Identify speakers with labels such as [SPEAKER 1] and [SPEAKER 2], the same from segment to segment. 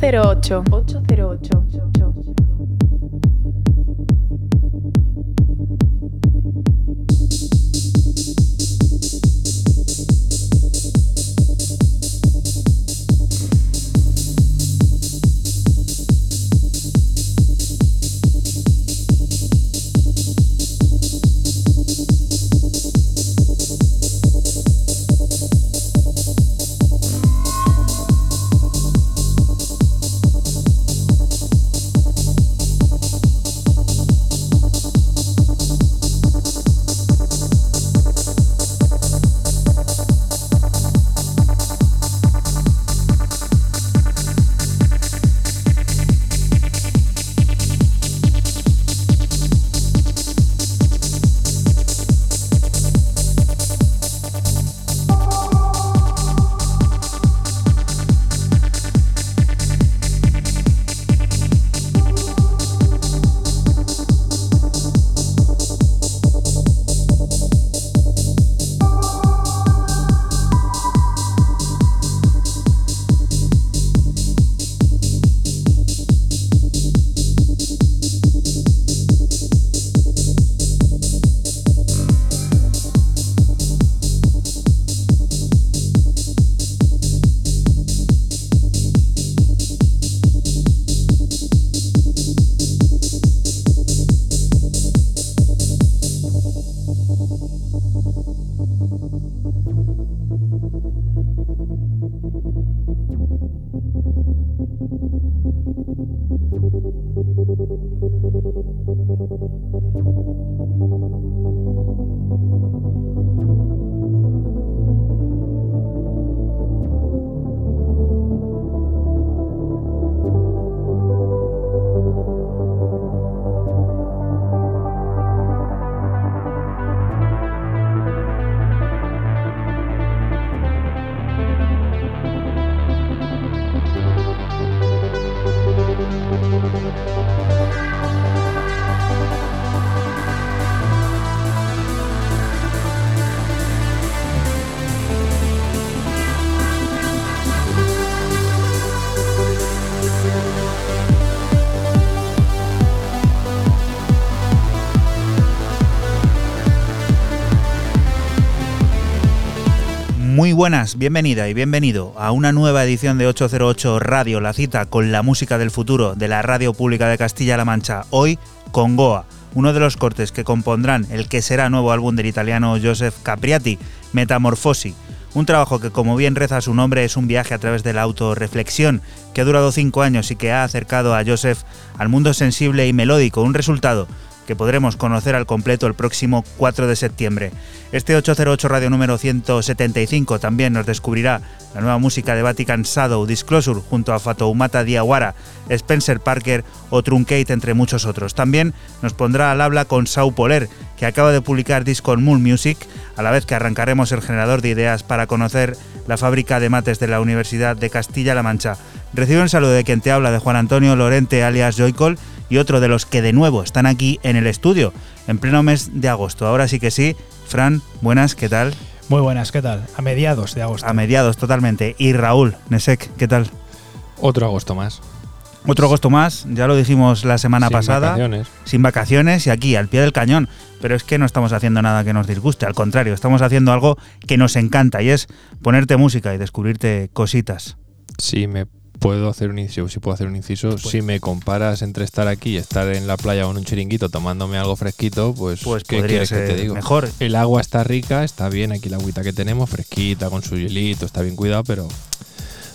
[SPEAKER 1] 808. 808.
[SPEAKER 2] Buenas, bienvenida y bienvenido a una nueva edición de 808 Radio, la cita con la música del futuro de la Radio Pública de Castilla-La Mancha. Hoy con Goa, uno de los cortes que compondrán el que será nuevo álbum del italiano Joseph Capriati, Metamorfosi. Un trabajo que, como bien reza su nombre, es un viaje a través de la autorreflexión que ha durado cinco años y que ha acercado a Joseph al mundo sensible y melódico, un resultado que podremos conocer al completo el próximo 4 de septiembre. Este 808 Radio número 175 también nos descubrirá la nueva música de Vatican Shadow Disclosure junto a Fatoumata Diawara, Spencer Parker o Truncate entre muchos otros. También nos pondrá al habla con Sau Poler, que acaba de publicar disco en Moon Music, a la vez que arrancaremos el generador de ideas para conocer la fábrica de mates de la Universidad de Castilla-La Mancha. Recibe un saludo de quien te habla, de Juan Antonio Lorente alias Joycol y otro de los que de nuevo están aquí en el estudio, en pleno mes de agosto. Ahora sí que sí, Fran, buenas, ¿qué tal?
[SPEAKER 3] Muy buenas, ¿qué tal? A mediados de agosto.
[SPEAKER 2] A mediados, totalmente. Y Raúl, Nesek, ¿qué tal?
[SPEAKER 4] Otro agosto más.
[SPEAKER 2] Otro agosto más, ya lo dijimos la semana
[SPEAKER 4] Sin
[SPEAKER 2] pasada.
[SPEAKER 4] vacaciones.
[SPEAKER 2] Sin vacaciones y aquí, al pie del cañón. Pero es que no estamos haciendo nada que nos disguste, al contrario, estamos haciendo algo que nos encanta y es ponerte música y descubrirte cositas.
[SPEAKER 4] Si me puedo hacer un inciso, si puedo hacer un inciso, si me comparas entre estar aquí y estar en la playa o en un chiringuito tomándome algo fresquito, pues,
[SPEAKER 2] Pues
[SPEAKER 4] ¿qué quieres que te digo?
[SPEAKER 2] mejor.
[SPEAKER 4] El agua está rica, está bien aquí la agüita que tenemos, fresquita, con su hielito, está bien cuidado, pero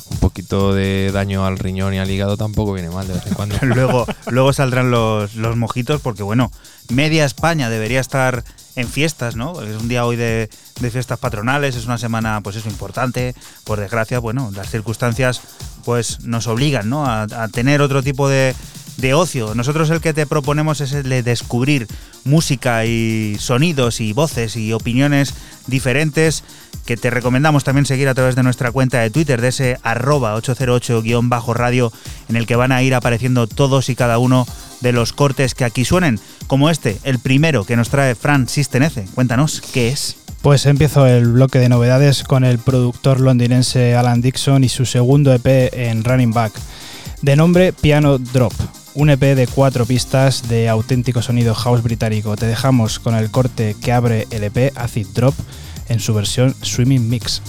[SPEAKER 4] un poquito de daño al riñón y al hígado tampoco viene mal de vez en cuando.
[SPEAKER 2] luego, luego saldrán los, los mojitos porque, bueno, media España debería estar en fiestas, ¿no? Es un día hoy de, de fiestas patronales, es una semana, pues eso, importante. Por desgracia, bueno, las circunstancias pues nos obligan, ¿no? A, a tener otro tipo de, de ocio. Nosotros el que te proponemos es el de descubrir música y sonidos y voces y opiniones diferentes que te recomendamos también seguir a través de nuestra cuenta de Twitter, de ese arroba 808-radio, en el que van a ir apareciendo todos y cada uno de los cortes que aquí suenen, como este, el primero que nos trae Fran Sistenece. Cuéntanos, ¿qué es?
[SPEAKER 3] Pues empiezo el bloque de novedades con el productor londinense Alan Dixon y su segundo EP en Running Back, de nombre Piano Drop. Un EP de cuatro pistas de auténtico sonido house británico. Te dejamos con el corte que abre el EP Acid Drop en su versión Swimming Mix.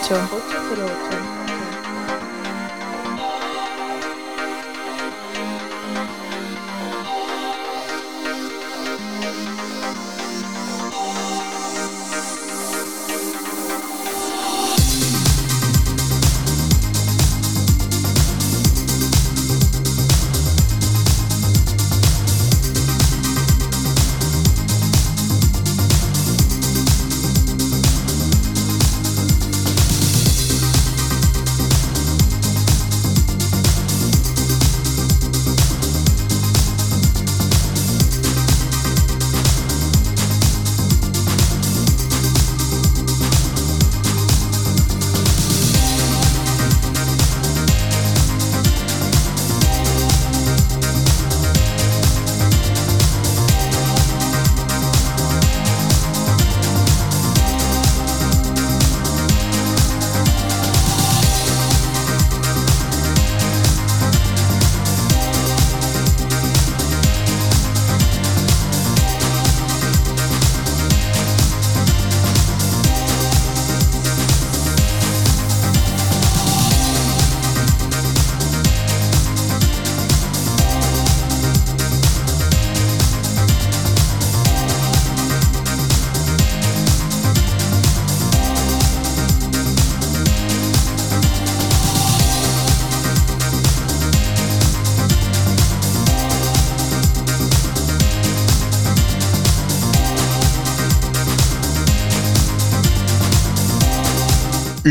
[SPEAKER 5] 8.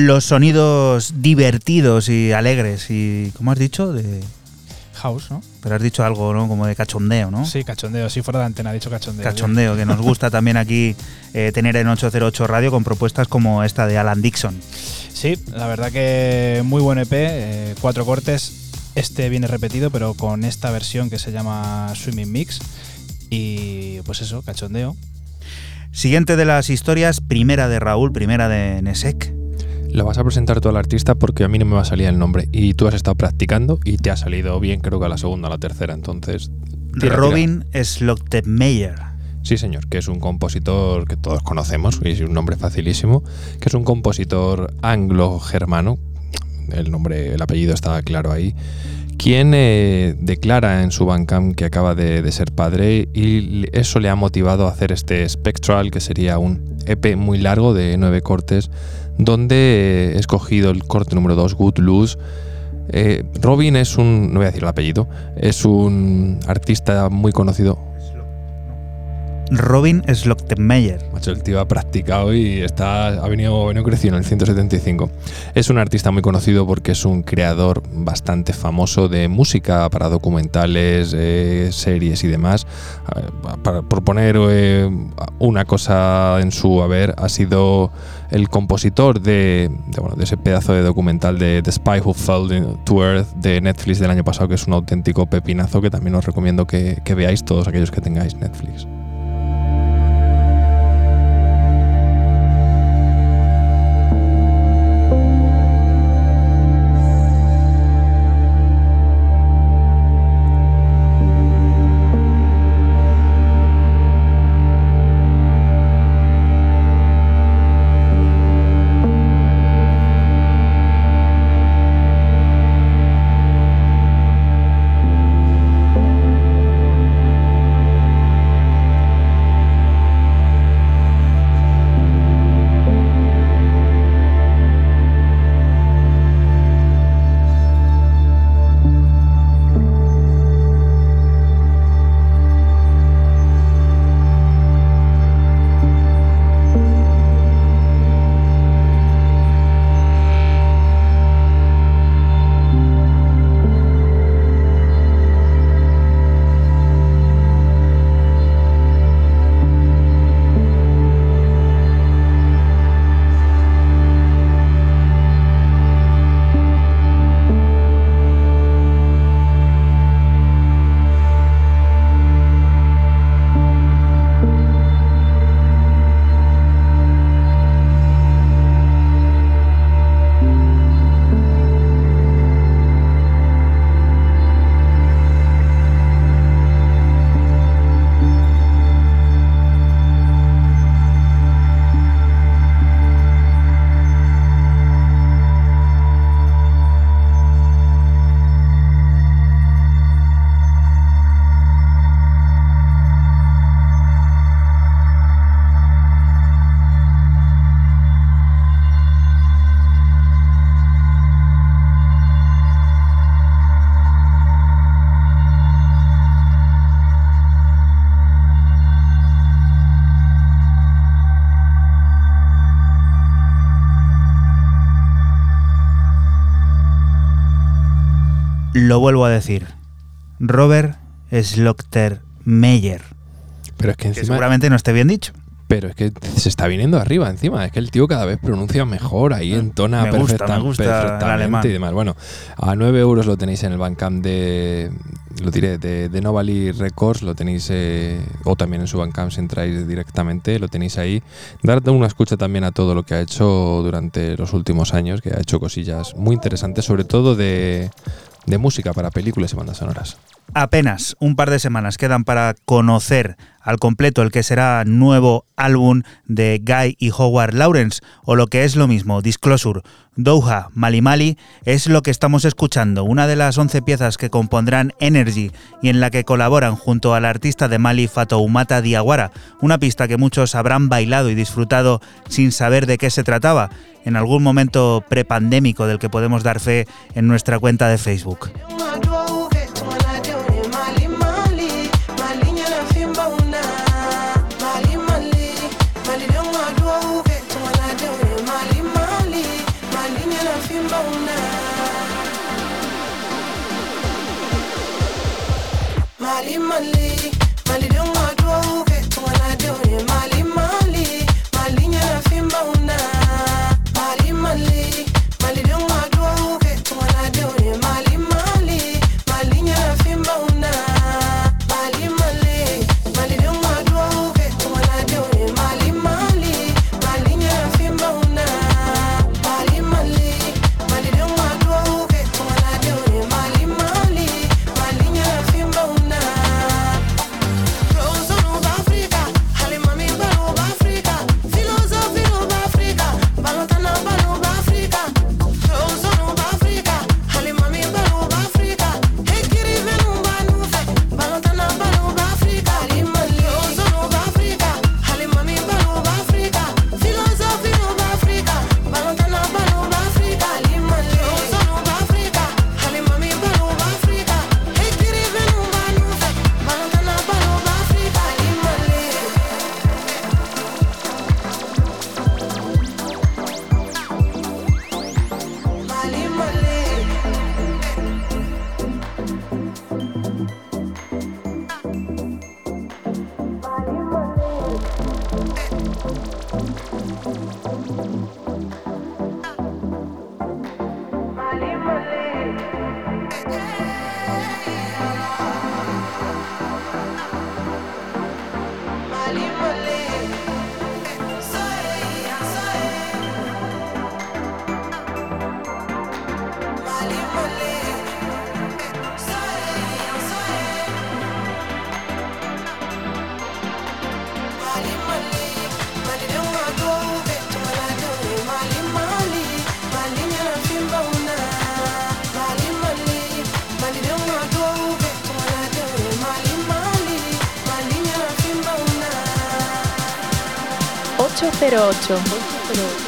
[SPEAKER 2] Los sonidos divertidos y alegres y, ¿cómo has dicho? De
[SPEAKER 3] House, ¿no?
[SPEAKER 2] Pero has dicho algo, ¿no? Como de cachondeo, ¿no?
[SPEAKER 3] Sí, cachondeo. Sí, fuera de antena, ha dicho cachondeo.
[SPEAKER 2] Cachondeo, que nos gusta también aquí eh, tener en 808 Radio con propuestas como esta de Alan Dixon.
[SPEAKER 3] Sí, la verdad que muy buen EP, eh, cuatro cortes. Este viene repetido, pero con esta versión que se llama Swimming Mix. Y pues eso, cachondeo.
[SPEAKER 2] Siguiente de las historias, primera de Raúl, primera de Nesek.
[SPEAKER 4] Lo vas a presentar tú al artista porque a mí no me va a salir el nombre. Y tú has estado practicando y te ha salido bien, creo que a la segunda o la tercera. Entonces.
[SPEAKER 2] Robin Slottemeyer.
[SPEAKER 4] Sí, señor, que es un compositor que todos conocemos, y es un nombre facilísimo, que es un compositor anglo-germano. El nombre, el apellido está claro ahí quien eh, declara en su Bandcamp que acaba de, ser padre y eso le ha motivado a hacer este Spectral, que sería un EP muy largo de nueve cortes, donde he escogido el corte número 2, Good Lose. Eh, Robin es un, no voy a decir el apellido, es un artista muy conocido
[SPEAKER 2] Robin Slottemeyer.
[SPEAKER 4] Macho, el tío ha practicado y está, ha, venido, venido creciendo en el 175. Es un artista muy conocido porque es un creador bastante famoso de música para documentales, eh, series y demás. Eh, para, por poner eh, una cosa en su haber, ha sido el compositor de, ese pedazo de documental de The Spy Who Fell to Earth de Netflix del año pasado, que es un auténtico pepinazo que también os recomiendo que veáis todos aquellos que tengáis Netflix.
[SPEAKER 2] Lo vuelvo a decir. Robert Slokter Meyer.
[SPEAKER 4] Pero es que, encima,
[SPEAKER 2] seguramente no esté bien dicho.
[SPEAKER 4] Pero es que se está viniendo arriba encima. Es que el tío cada vez pronuncia mejor, ahí entona
[SPEAKER 2] me gusta, me gusta
[SPEAKER 4] perfectamente y demás. Bueno, a 9 euros lo tenéis en el Bandcamp de. Lo diré, de, de Novali Records, lo tenéis. Eh, o también en su Bandcamp si entráis directamente, lo tenéis ahí. Darte una escucha también a todo lo que ha hecho durante los últimos años, que ha hecho cosillas muy interesantes, sobre todo de de música para películas y bandas sonoras.
[SPEAKER 2] Apenas un par de semanas quedan para conocer al completo el que será nuevo álbum de Guy y Howard Lawrence, o lo que es lo mismo, Disclosure. Doha Mali Mali es lo que estamos escuchando, una de las 11 piezas que compondrán Energy y en la que colaboran junto al artista de Mali Fatoumata Diawara, una pista que muchos habrán bailado y disfrutado sin saber de qué se trataba, en algún momento prepandémico del que podemos dar fe en nuestra cuenta de Facebook.
[SPEAKER 5] 808.
[SPEAKER 6] Mali,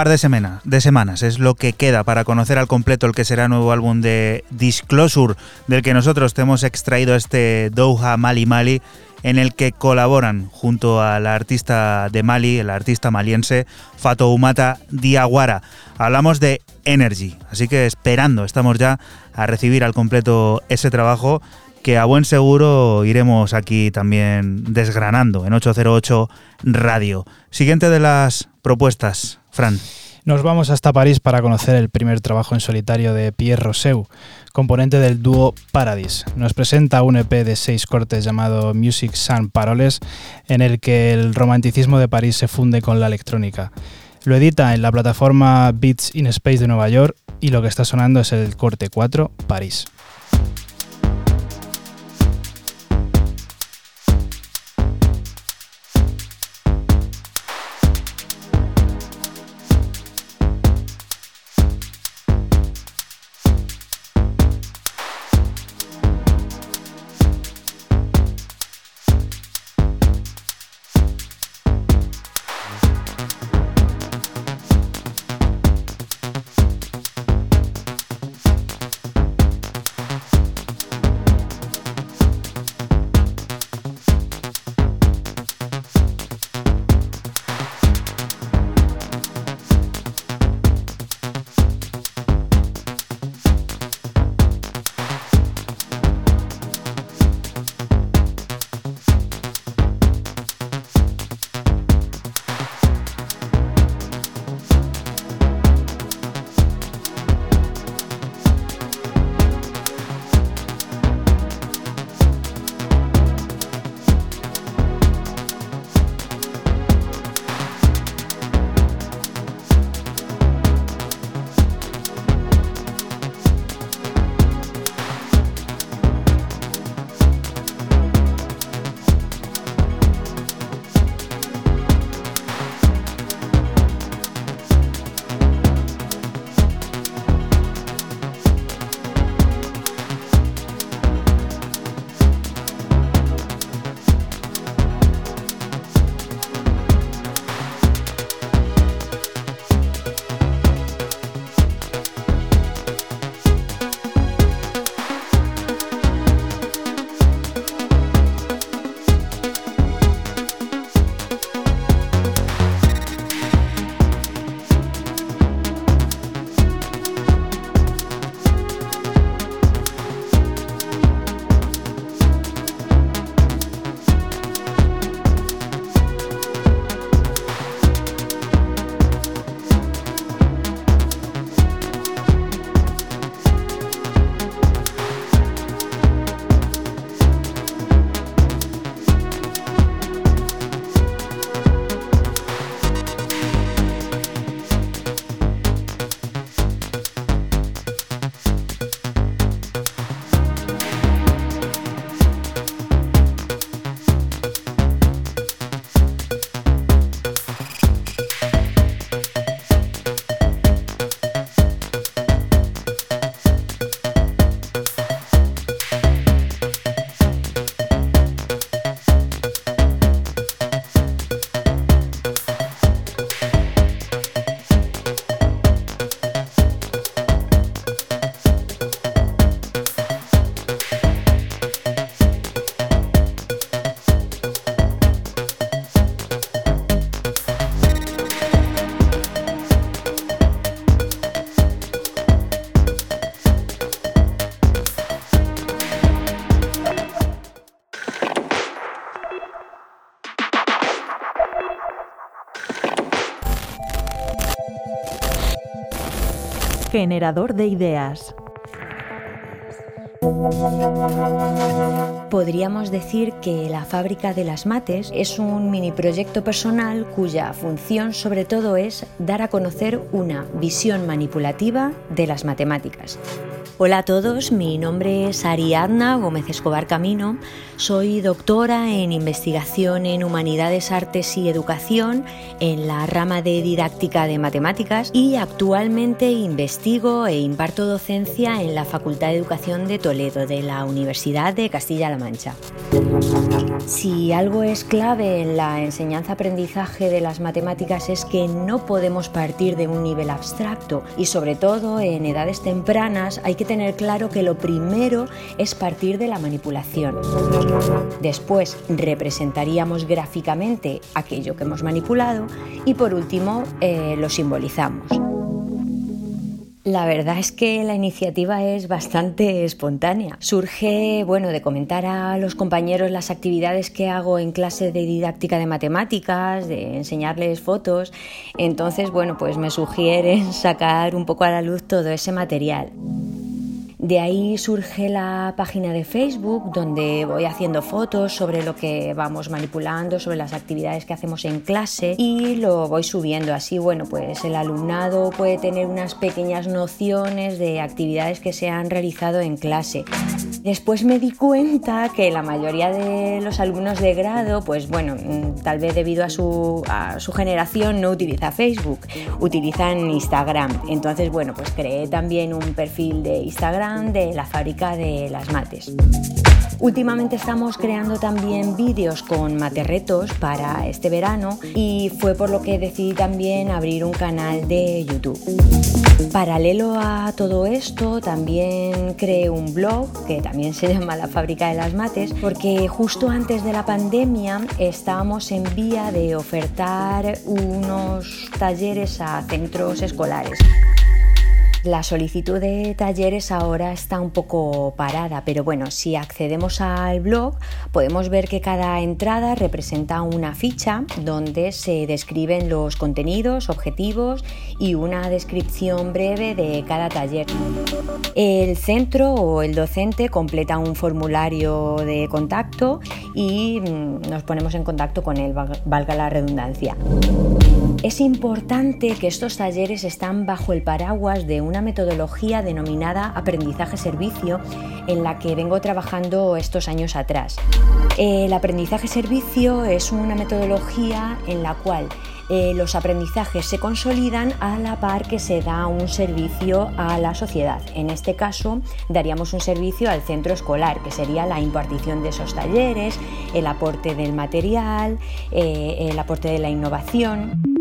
[SPEAKER 2] par de, semana, de semanas es lo que queda para conocer al completo el que será nuevo álbum de Disclosure, del que nosotros te hemos extraído este Doha Mali Mali, en el que colaboran junto a la artista de Mali, el artista maliense Fatoumata Diawara. Hablamos de Energy, así que esperando, estamos ya a recibir al completo ese trabajo que a buen seguro iremos aquí también desgranando en 808 Radio. Siguiente de las propuestas, Fran.
[SPEAKER 3] Nos vamos hasta París para conocer el primer trabajo en solitario de Pierre Rousseau, componente del dúo Paradis. Nos presenta un EP de seis cortes llamado Music Sans Paroles, en el que el romanticismo de París se funde con la electrónica. Lo edita en la plataforma Beats in Space de Nueva York y lo que está sonando es el corte 4, París.
[SPEAKER 5] Generador de ideas.
[SPEAKER 7] Podríamos decir que la fábrica de las mates es un mini proyecto personal cuya función sobre todo es dar a conocer una visión manipulativa de las matemáticas. Hola a todos, mi nombre es Ariadna Gómez Escobar Camino, soy doctora en investigación en humanidades, artes y educación en la rama de didáctica de matemáticas y actualmente investigo e imparto docencia en la Facultad de Educación de Toledo de la Universidad de Castilla-La Mancha. Si algo es clave en la enseñanza-aprendizaje de las matemáticas es que no podemos partir de un nivel abstracto y sobre todo en edades tempranas hay que tener claro que lo primero es partir de la manipulación. Después representaríamos gráficamente aquello que hemos manipulado y por último eh, lo simbolizamos. La verdad es que la iniciativa es bastante espontánea. Surge, bueno, de comentar a los compañeros las actividades que hago en clase de didáctica de matemáticas, de enseñarles fotos. Entonces, bueno, pues me sugieren sacar un poco a la luz todo ese material. De ahí surge la página de Facebook donde voy haciendo fotos sobre lo que vamos manipulando, sobre las actividades que hacemos en clase y lo voy subiendo. Así, bueno, pues el alumnado puede tener unas pequeñas nociones de actividades que se han realizado en clase. Después me di cuenta que la mayoría de los alumnos de grado, pues bueno, mm, tal vez debido a su, generación no utiliza Facebook, utilizan Instagram. Entonces, bueno, pues creé también un perfil de Instagram de la fábrica de las mates. Últimamente estamos creando también vídeos con materretos para este verano y fue por lo que decidí también abrir un canal de YouTube. Paralelo a todo esto, también creé un blog que también se llama La Fábrica de las Mates, porque justo antes de la pandemia estábamos en vía de ofertar unos talleres a centros escolares. La solicitud de talleres ahora está un poco parada, pero bueno, si accedemos al blog podemos ver que cada entrada representa una ficha donde se describen los contenidos, objetivos y una descripción breve de cada taller. El centro o el docente completa un formulario de contacto y mm, nos ponemos en contacto con él, valga la redundancia. Es importante que estos talleres están bajo el paraguas de una metodología denominada aprendizaje-servicio en la que vengo trabajando estos años atrás. El aprendizaje-servicio es una metodología en la cual eh, los aprendizajes se consolidan a la par que se da un servicio a la sociedad. En este caso, daríamos un servicio al centro escolar, que sería la impartición de esos talleres, el aporte del material, eh, el aporte de la innovación.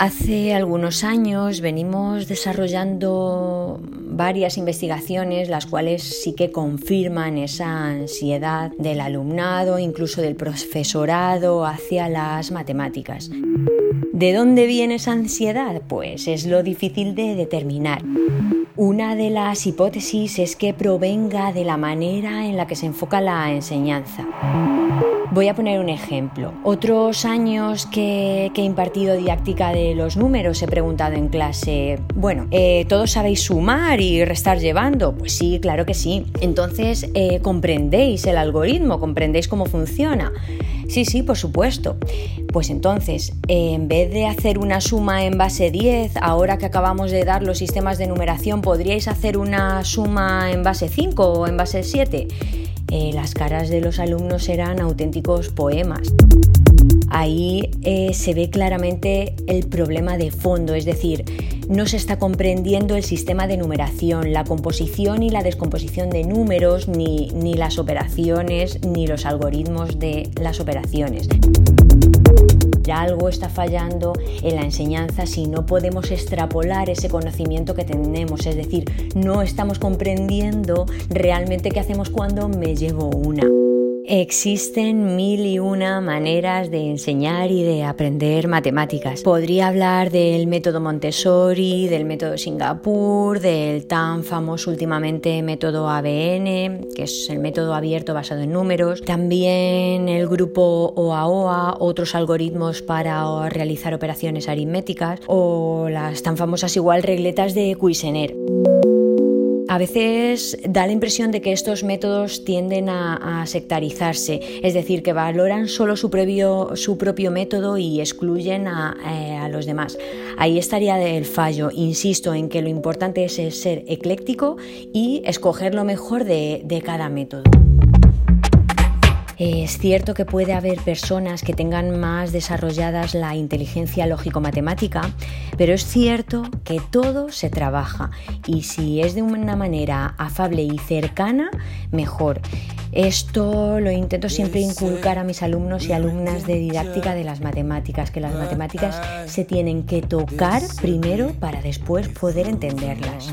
[SPEAKER 7] Hace algunos años venimos desarrollando varias investigaciones, las cuales sí que confirman esa ansiedad del alumnado, incluso del profesorado hacia las matemáticas. ¿De dónde viene esa ansiedad? Pues es lo difícil de determinar. Una de las hipótesis es que provenga de la manera en la que se enfoca la enseñanza. Voy a poner un ejemplo. Otros años que, he impartido didáctica de los números he preguntado en clase, bueno, eh, ¿todos sabéis sumar y restar llevando? Pues sí, claro que sí. Entonces, eh, ¿comprendéis el algoritmo? ¿Comprendéis cómo funciona? Sí, sí, por supuesto. Pues entonces, en vez de hacer una suma en base 10, ahora que acabamos de dar los sistemas de numeración, ¿podríais hacer una suma en base 5 o en base 7? Eh, las caras de los alumnos eran auténticos poemas. Ahí eh, se ve claramente el problema de fondo, es decir, no se está comprendiendo el sistema de numeración, la composición y la descomposición de números, ni, ni las operaciones, ni los algoritmos de las operaciones algo está fallando en la enseñanza si no podemos extrapolar ese conocimiento que tenemos, es decir, no estamos comprendiendo realmente qué hacemos cuando me llevo una. Existen mil y una maneras de enseñar y de aprender matemáticas. Podría hablar del método Montessori, del método Singapur, del tan famoso últimamente método ABN, que es el método abierto basado en números. También el grupo OAOA, otros algoritmos para realizar operaciones aritméticas o las tan famosas igual regletas de Cuisener. A veces da la impresión de que estos métodos tienden a, sectarizarse, es decir, que valoran solo su, propio método y excluyen eh, a, los demás. Ahí estaría el fallo. Insisto en que lo importante es ser ecléctico y escoger lo mejor de cada método. Es cierto que puede haber personas que tengan más desarrolladas la inteligencia lógico-matemática, pero es cierto que todo se trabaja y si es de una manera afable y cercana, mejor. Esto lo intento siempre inculcar a mis alumnos y alumnas de didáctica de las matemáticas, que las matemáticas se tienen que tocar primero para después poder entenderlas.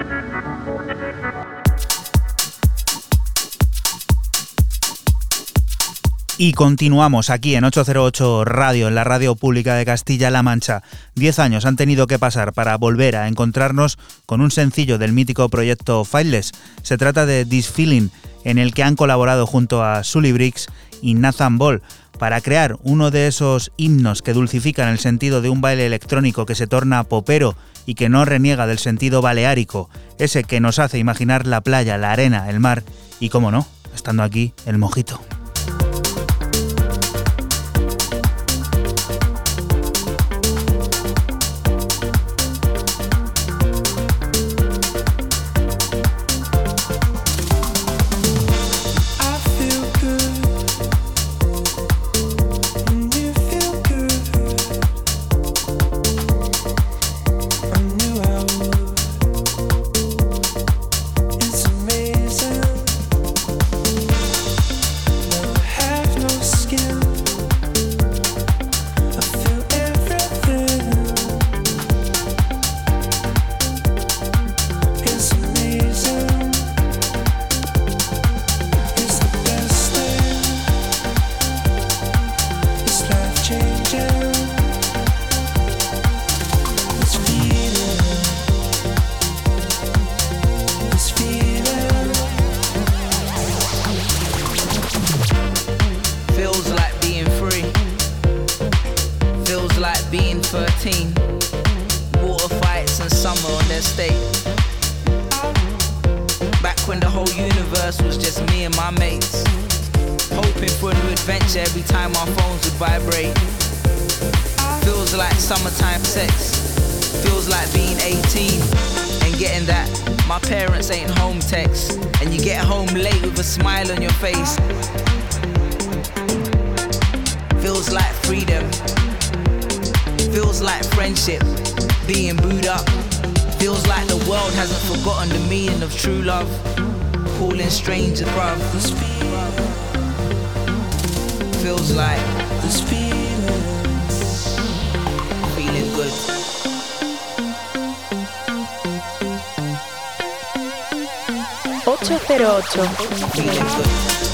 [SPEAKER 2] Y continuamos aquí en 808 Radio, en la radio pública de Castilla-La Mancha. Diez años han tenido que pasar para volver a encontrarnos con un sencillo del mítico proyecto Fileless. Se trata de This Feeling, en el que han colaborado junto a Sully Briggs y Nathan Ball para crear uno de esos himnos que dulcifican el sentido de un baile electrónico que se torna popero y que no reniega del sentido baleárico, ese que nos hace imaginar la playa, la arena, el mar y, como no, estando aquí, el mojito. and you
[SPEAKER 8] get home late with a smile on your face. Feels like freedom. Feels like friendship being booed up. Feels like the world hasn't forgotten the meaning of true love. Calling strangers bruv. Feels like
[SPEAKER 9] This.
[SPEAKER 8] Feeling good.
[SPEAKER 1] 808.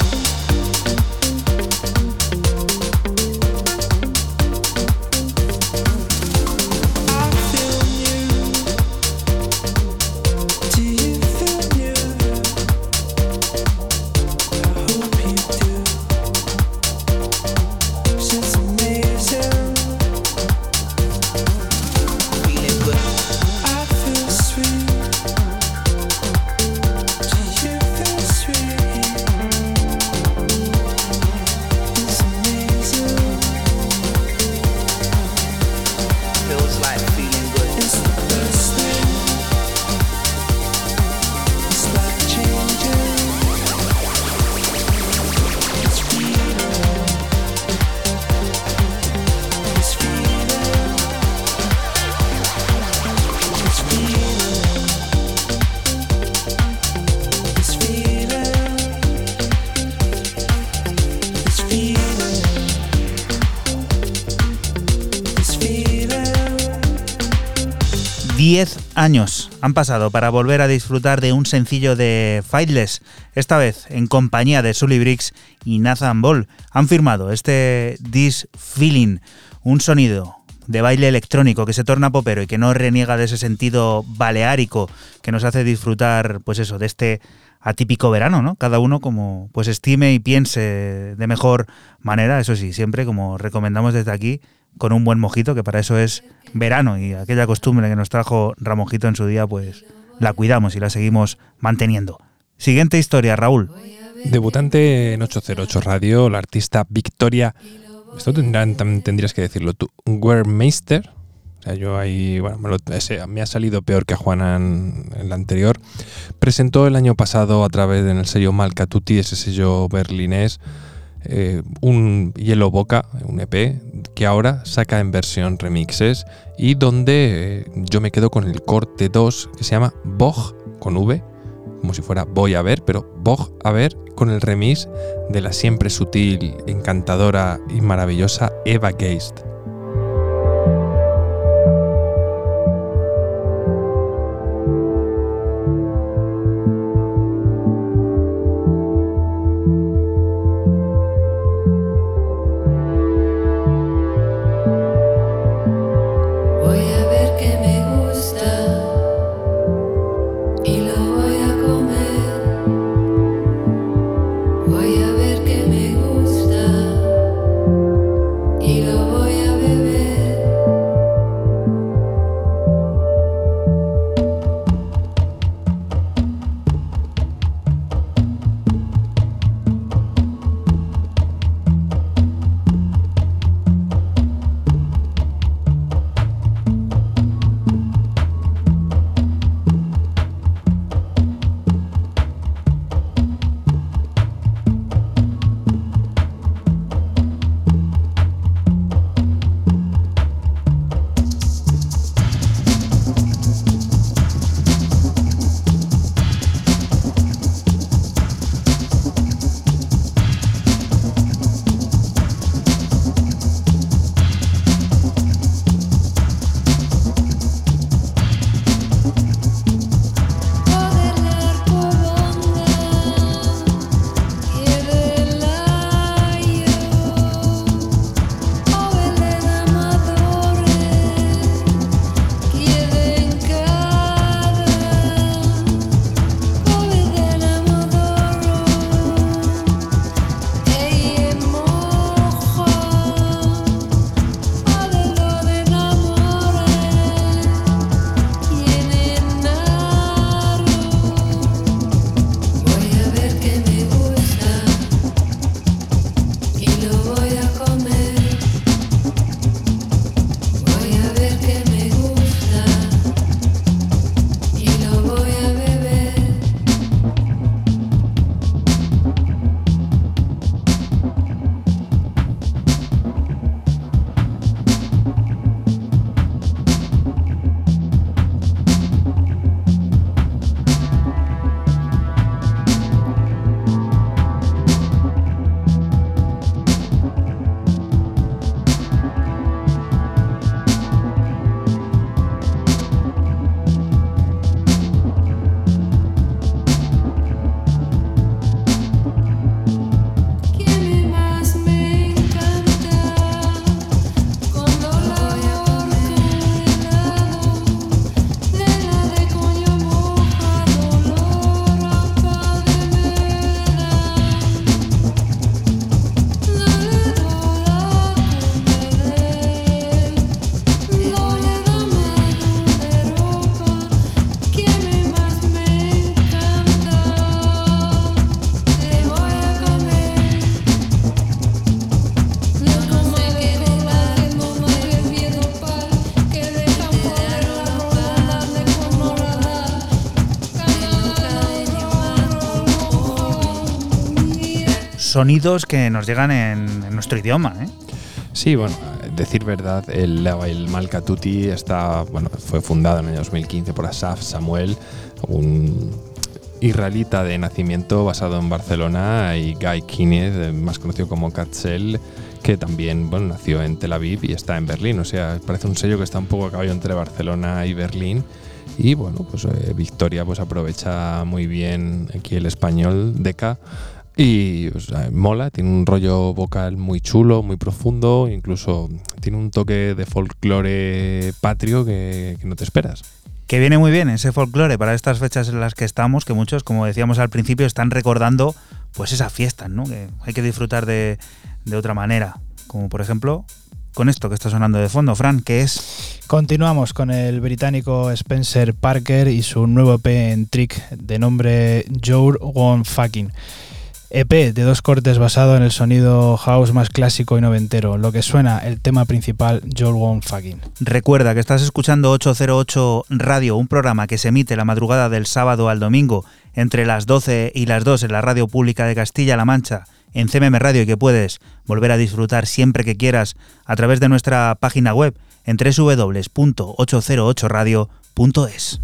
[SPEAKER 2] Han pasado para volver a disfrutar de un sencillo de Fightless, esta vez en compañía de Sully Briggs y Nathan Ball. Han firmado este This Feeling, un sonido de baile electrónico que se torna popero y que no reniega de ese sentido baleárico que nos hace disfrutar, pues eso, de este atípico verano, ¿no? Cada uno como pues estime y piense de mejor manera, eso sí, siempre como recomendamos desde aquí, con un buen mojito, que para eso es verano y aquella costumbre que nos trajo Ramojito en su día, pues la cuidamos y la seguimos manteniendo. Siguiente historia, Raúl.
[SPEAKER 10] Debutante en 808 Radio, la artista Victoria, esto tendrán, tendrías que decirlo tú, Wermeister. O sea, yo ahí, bueno, me, ha salido peor que a Juana en, en, la anterior. Presentó el año pasado a través del sello Malcatuti, ese sello berlinés, eh, un Yellow Boca, un EP, que ahora saca en versión remixes y donde eh, yo me quedo con el corte 2 que se llama Bog con V, como si fuera voy a ver, pero Bog a ver con el remix de la siempre sutil, encantadora y maravillosa Eva Geist.
[SPEAKER 2] Sonidos que nos llegan en, nuestro idioma. ¿eh?
[SPEAKER 10] Sí, bueno, decir verdad, el, el Malcatuti está, bueno, fue fundado en el año 2015 por Asaf Samuel, un israelita de nacimiento basado en Barcelona, y Guy Kinez, más conocido como Katzel, que también bueno, nació en Tel Aviv y está en Berlín. O sea, parece un sello que está un poco a caballo entre Barcelona y Berlín
[SPEAKER 4] Y bueno, pues eh, Victoria pues aprovecha muy bien aquí el español de K y o sea, mola, tiene un rollo vocal muy chulo, muy profundo, incluso tiene un toque de folclore patrio que, que no te esperas.
[SPEAKER 2] Que viene muy bien ese folclore para estas fechas en las que estamos, que muchos, como decíamos al principio, están recordando pues esas fiestas, ¿no? Que hay que disfrutar de, de otra manera. Como por ejemplo con esto que está sonando de fondo, Fran, que es...
[SPEAKER 3] Continuamos con el británico Spencer Parker y su nuevo EP en Trick de nombre Joe One Fucking. EP de dos cortes basado en el sonido house más clásico y noventero, lo que suena el tema principal Joel One Fucking.
[SPEAKER 2] Recuerda que estás escuchando 808 Radio, un programa que se emite la madrugada del sábado al domingo entre las 12 y las 2 en la radio pública de Castilla-La Mancha, en CMM Radio y que puedes volver a disfrutar siempre que quieras a través de nuestra página web en www.808radio.es.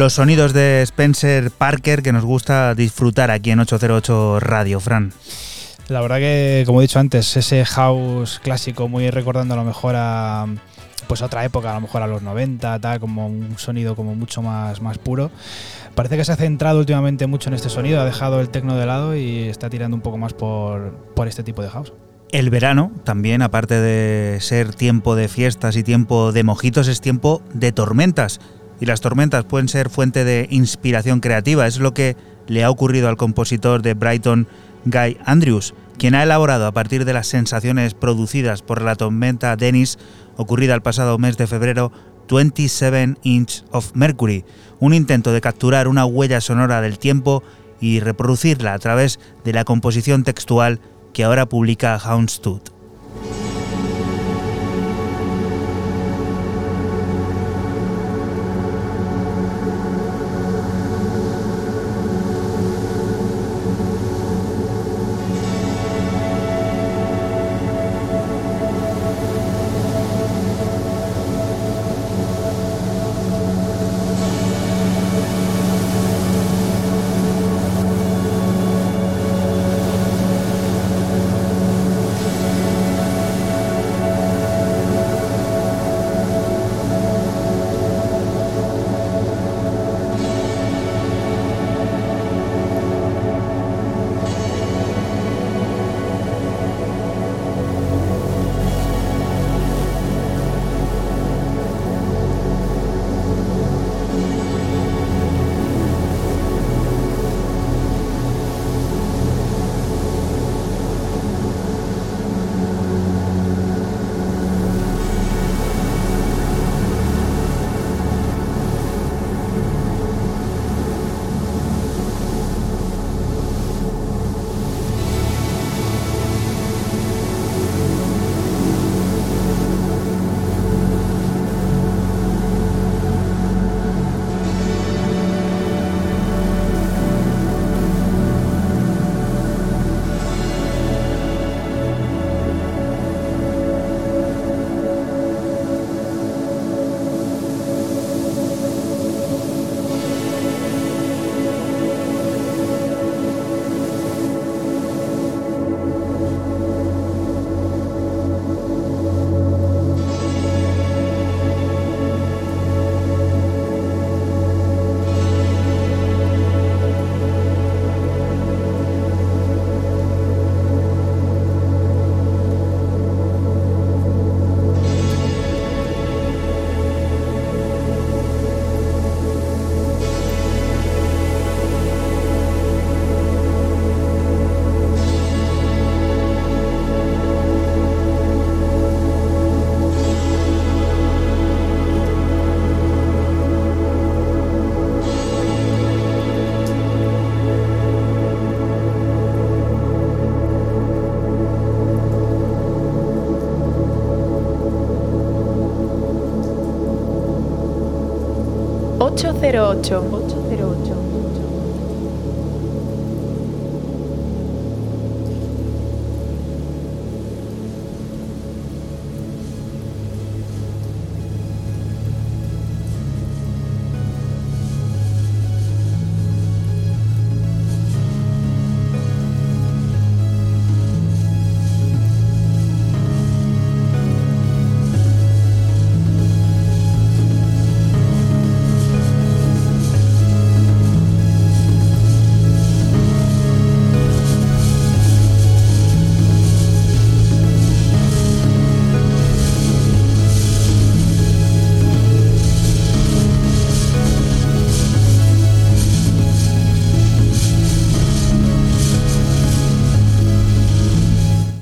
[SPEAKER 2] los sonidos de Spencer Parker que nos gusta disfrutar aquí en 808 Radio, Fran.
[SPEAKER 3] La verdad que, como he dicho antes, ese house clásico, muy recordando a lo mejor a pues otra época, a lo mejor a los 90, tal, como un sonido como mucho más, más puro. Parece que se ha centrado últimamente mucho en este sonido, ha dejado el tecno de lado y está tirando un poco más por, por este tipo de house.
[SPEAKER 2] El verano también, aparte de ser tiempo de fiestas y tiempo de mojitos, es tiempo de tormentas y las tormentas pueden ser fuente de inspiración creativa. Es lo que le ha ocurrido al compositor de Brighton, Guy Andrews, quien ha elaborado a partir de las sensaciones producidas por la tormenta Dennis ocurrida el pasado mes de febrero 27 Inch of Mercury, un intento de capturar una huella sonora del tiempo y reproducirla a través de la composición textual que ahora publica Houndstooth.
[SPEAKER 5] 808.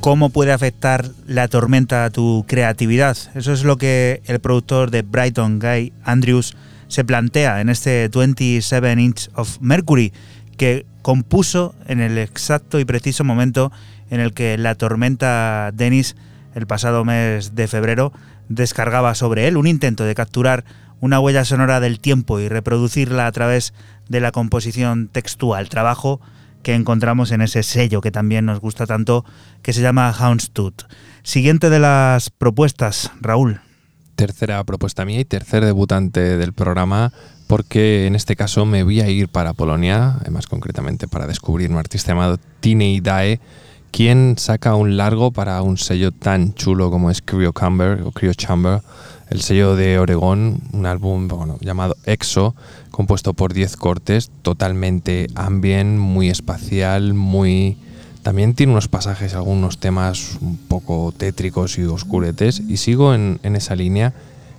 [SPEAKER 2] Cómo puede afectar la tormenta a tu creatividad. Eso es lo que el productor de Brighton, Guy Andrews, se plantea en este 27 Inch of Mercury, que compuso en el exacto y preciso momento en el que la tormenta Dennis, el pasado mes de febrero, descargaba sobre él un intento de capturar una huella sonora del tiempo y reproducirla a través de la composición textual, trabajo que encontramos en ese sello que también nos gusta tanto, que se llama Houndstooth. Siguiente de las propuestas, Raúl.
[SPEAKER 4] Tercera propuesta mía y tercer debutante del programa, porque en este caso me voy a ir para Polonia, más concretamente para descubrir un artista llamado Tine Dae, quien saca un largo para un sello tan chulo como es Cryo Chamber o Chamber, el sello de Oregón, un álbum llamado EXO, compuesto por 10 cortes, totalmente ambient, muy espacial, muy... También tiene unos pasajes, algunos temas un poco tétricos y oscuretes, y sigo en, esa línea.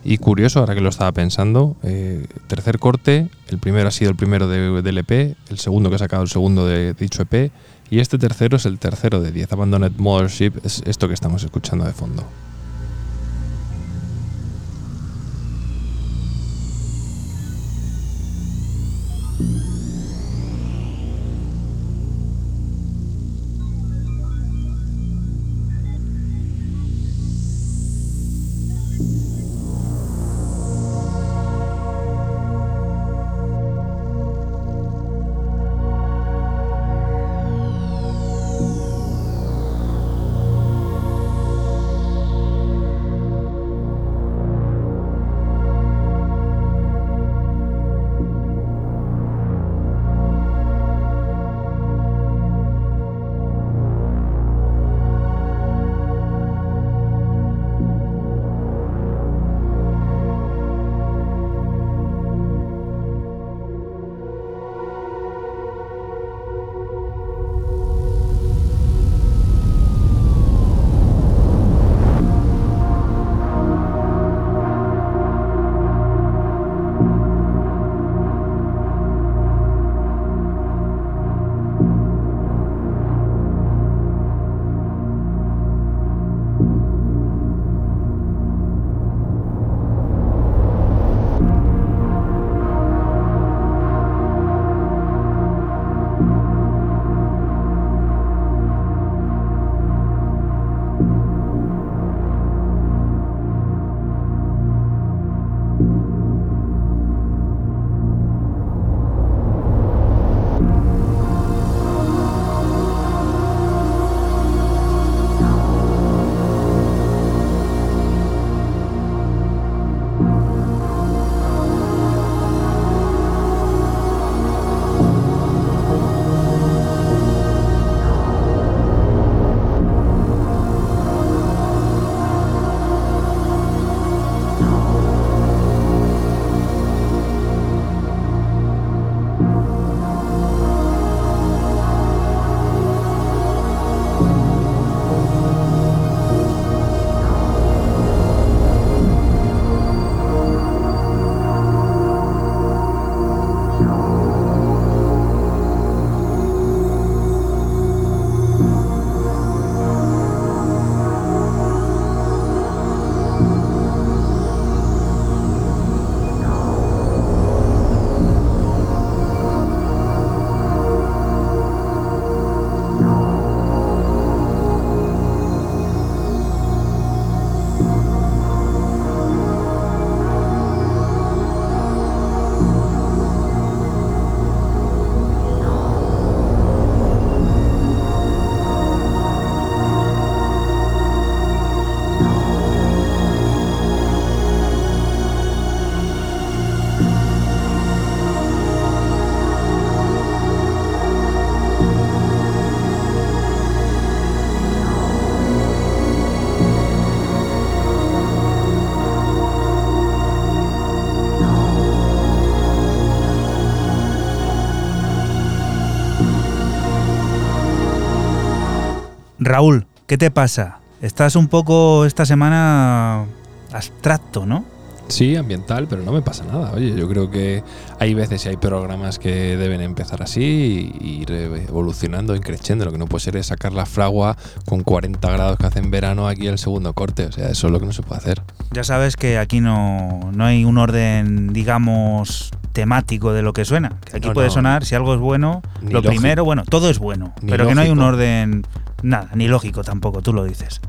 [SPEAKER 4] Y curioso, ahora que lo estaba pensando, eh, tercer corte, el primero ha sido el primero de, del EP, el segundo que ha sacado el segundo de dicho EP, y este tercero es el tercero de 10, Abandoned Mothership, es esto que estamos escuchando de fondo.
[SPEAKER 2] Raúl, ¿qué te pasa? Estás un poco esta semana abstracto, ¿no?
[SPEAKER 4] Sí, ambiental, pero no me pasa nada. Oye, yo creo que hay veces y hay programas que deben empezar así y ir evolucionando, increciendo. Lo que no puede ser es sacar la fragua con 40 grados que hace en verano aquí el segundo corte. O sea, eso es lo que no se puede hacer.
[SPEAKER 2] Ya sabes que aquí no, no hay un orden, digamos, temático de lo que suena. Aquí
[SPEAKER 4] No,
[SPEAKER 2] puede
[SPEAKER 4] no.
[SPEAKER 2] sonar, si algo es bueno, lo
[SPEAKER 4] lógico.
[SPEAKER 2] primero, bueno, todo es bueno, pero que no hay un orden, nada, ni lógico tampoco, tú lo dices.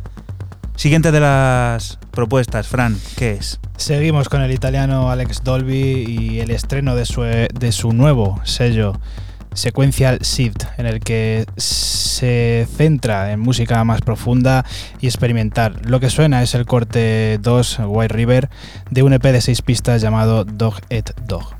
[SPEAKER 2] Siguiente de las propuestas, Fran, ¿qué es?
[SPEAKER 3] Seguimos con el italiano Alex Dolby y el estreno de su, de su nuevo sello Sequential Shift, en el que se centra en música más profunda y experimental. Lo que suena es el corte 2 White River de un EP de 6 pistas llamado Dog et Dog.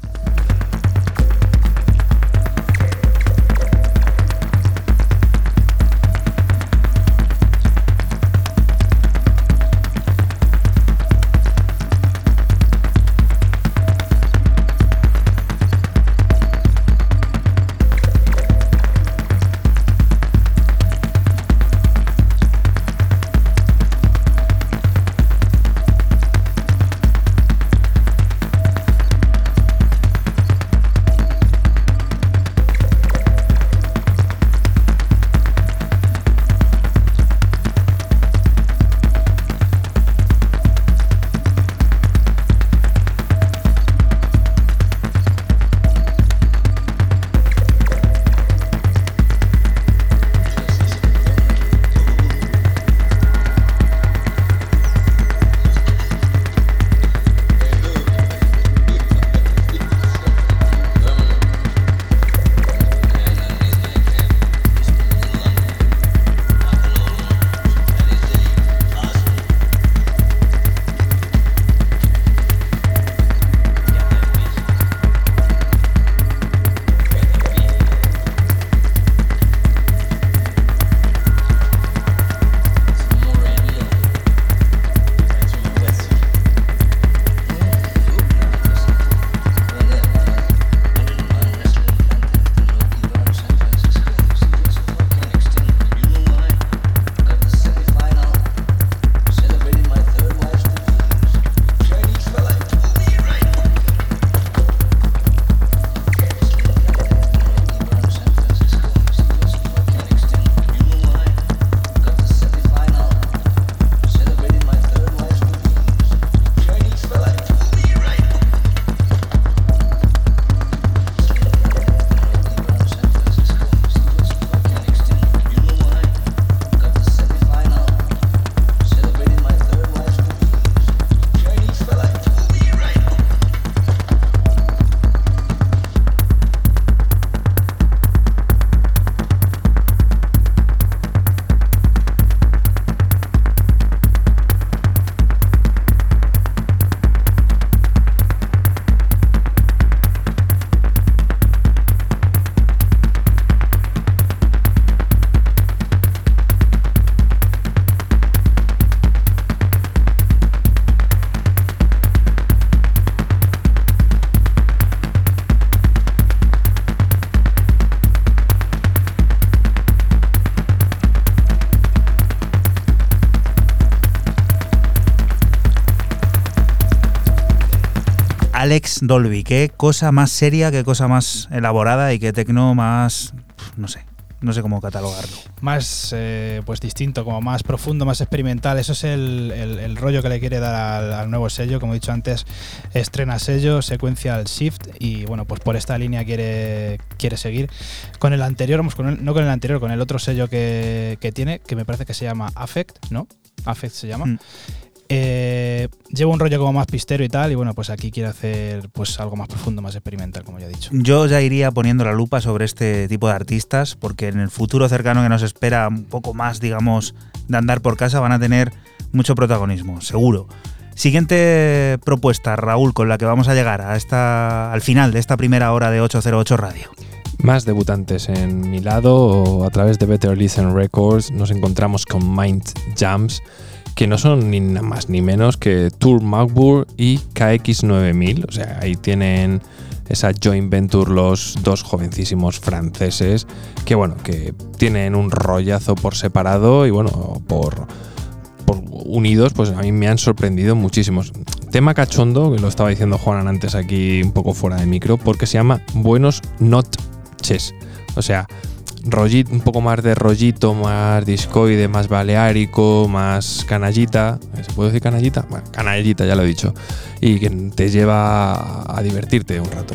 [SPEAKER 2] Dolby, qué cosa más seria, qué cosa más elaborada y qué tecno más, no sé, no sé cómo catalogarlo.
[SPEAKER 3] Más eh, pues distinto, como más profundo, más experimental. Eso es el, el- el rollo que le quiere dar al, al nuevo sello. Como he dicho antes, estrena sello, Sequential Shift. Y bueno, pues por esta línea quiere, quiere seguir. Con el anterior, vamos, con el- no con el anterior, con el otro sello que, que tiene, que me parece que se llama Affect, ¿no? Affect se llama.
[SPEAKER 2] Mm.
[SPEAKER 3] Eh, lleva un rollo como más pistero y tal, y bueno, pues aquí quiere hacer pues algo más profundo, más experimental, como ya he dicho.
[SPEAKER 2] Yo ya iría poniendo la lupa sobre este tipo de artistas, porque en el futuro cercano que nos espera un poco más, digamos, de andar por casa, van a tener mucho protagonismo, seguro. Siguiente propuesta, Raúl, con la que vamos a llegar a esta, al final de esta primera hora de 808 Radio.
[SPEAKER 4] Más debutantes en mi lado, o a través de Better Listen Records, nos encontramos con Mind Jams, que no son ni nada más ni menos que Tour Magbur y KX9000. O sea, ahí tienen esa joint venture los dos jovencísimos franceses que bueno, que tienen un rollazo por separado y bueno, por, unidos, pues a mí me han sorprendido muchísimos. Tema cachondo, que lo estaba diciendo Juan antes aquí un poco fuera de micro, porque se llama Buenos Noches. O sea, rollito, un poco más de rollito, más discoide, más baleárico, más canallita. ¿Se puede decir canallita? Bueno, canallita, ya lo he dicho. Y que te lleva a divertirte un rato.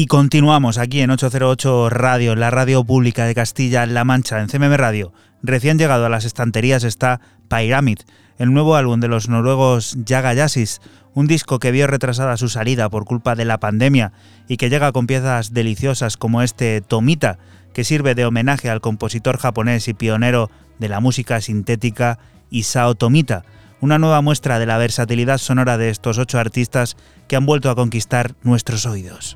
[SPEAKER 2] Y continuamos aquí en 808 Radio, la radio pública de Castilla-La Mancha, en CMM Radio. Recién llegado a las estanterías está Pyramid, el nuevo álbum de los noruegos Yaga Yassis, un disco que vio retrasada su salida por culpa de la pandemia y que llega con piezas deliciosas como este Tomita, que sirve de homenaje al compositor japonés y pionero de la música sintética Isao Tomita, una nueva muestra de la versatilidad sonora de estos ocho artistas que han vuelto a conquistar nuestros oídos.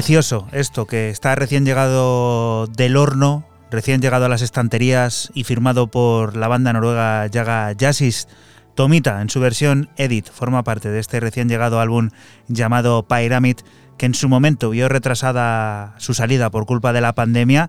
[SPEAKER 2] Precioso esto, que está recién llegado del horno, recién llegado a las estanterías y firmado por la banda noruega Yaga Jazzis. Tomita, en su versión Edit, forma parte de este recién llegado álbum llamado Pyramid, que en su momento vio retrasada su salida por culpa de la pandemia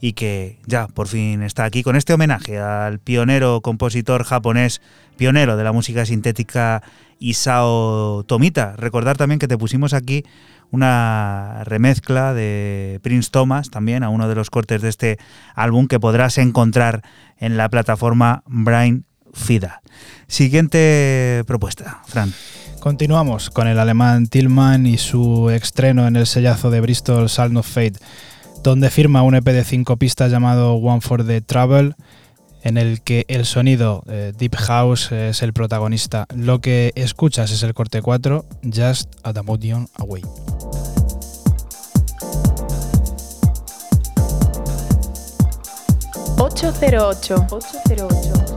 [SPEAKER 2] y que ya por fin está aquí con este homenaje al pionero compositor japonés, pionero de la música sintética Isao Tomita. Recordar también que te pusimos aquí una remezcla de Prince Thomas también a uno de los cortes de este álbum que podrás encontrar en la plataforma Brain Fida. Siguiente propuesta, Fran.
[SPEAKER 3] Continuamos con el alemán Tillman y su estreno en el sellazo de Bristol Sound of Fate, donde firma un EP de cinco pistas llamado One for the Travel en el que el sonido eh, Deep House es el protagonista. Lo que escuchas es el corte 4, Just a Damodion Away.
[SPEAKER 5] 808. 808.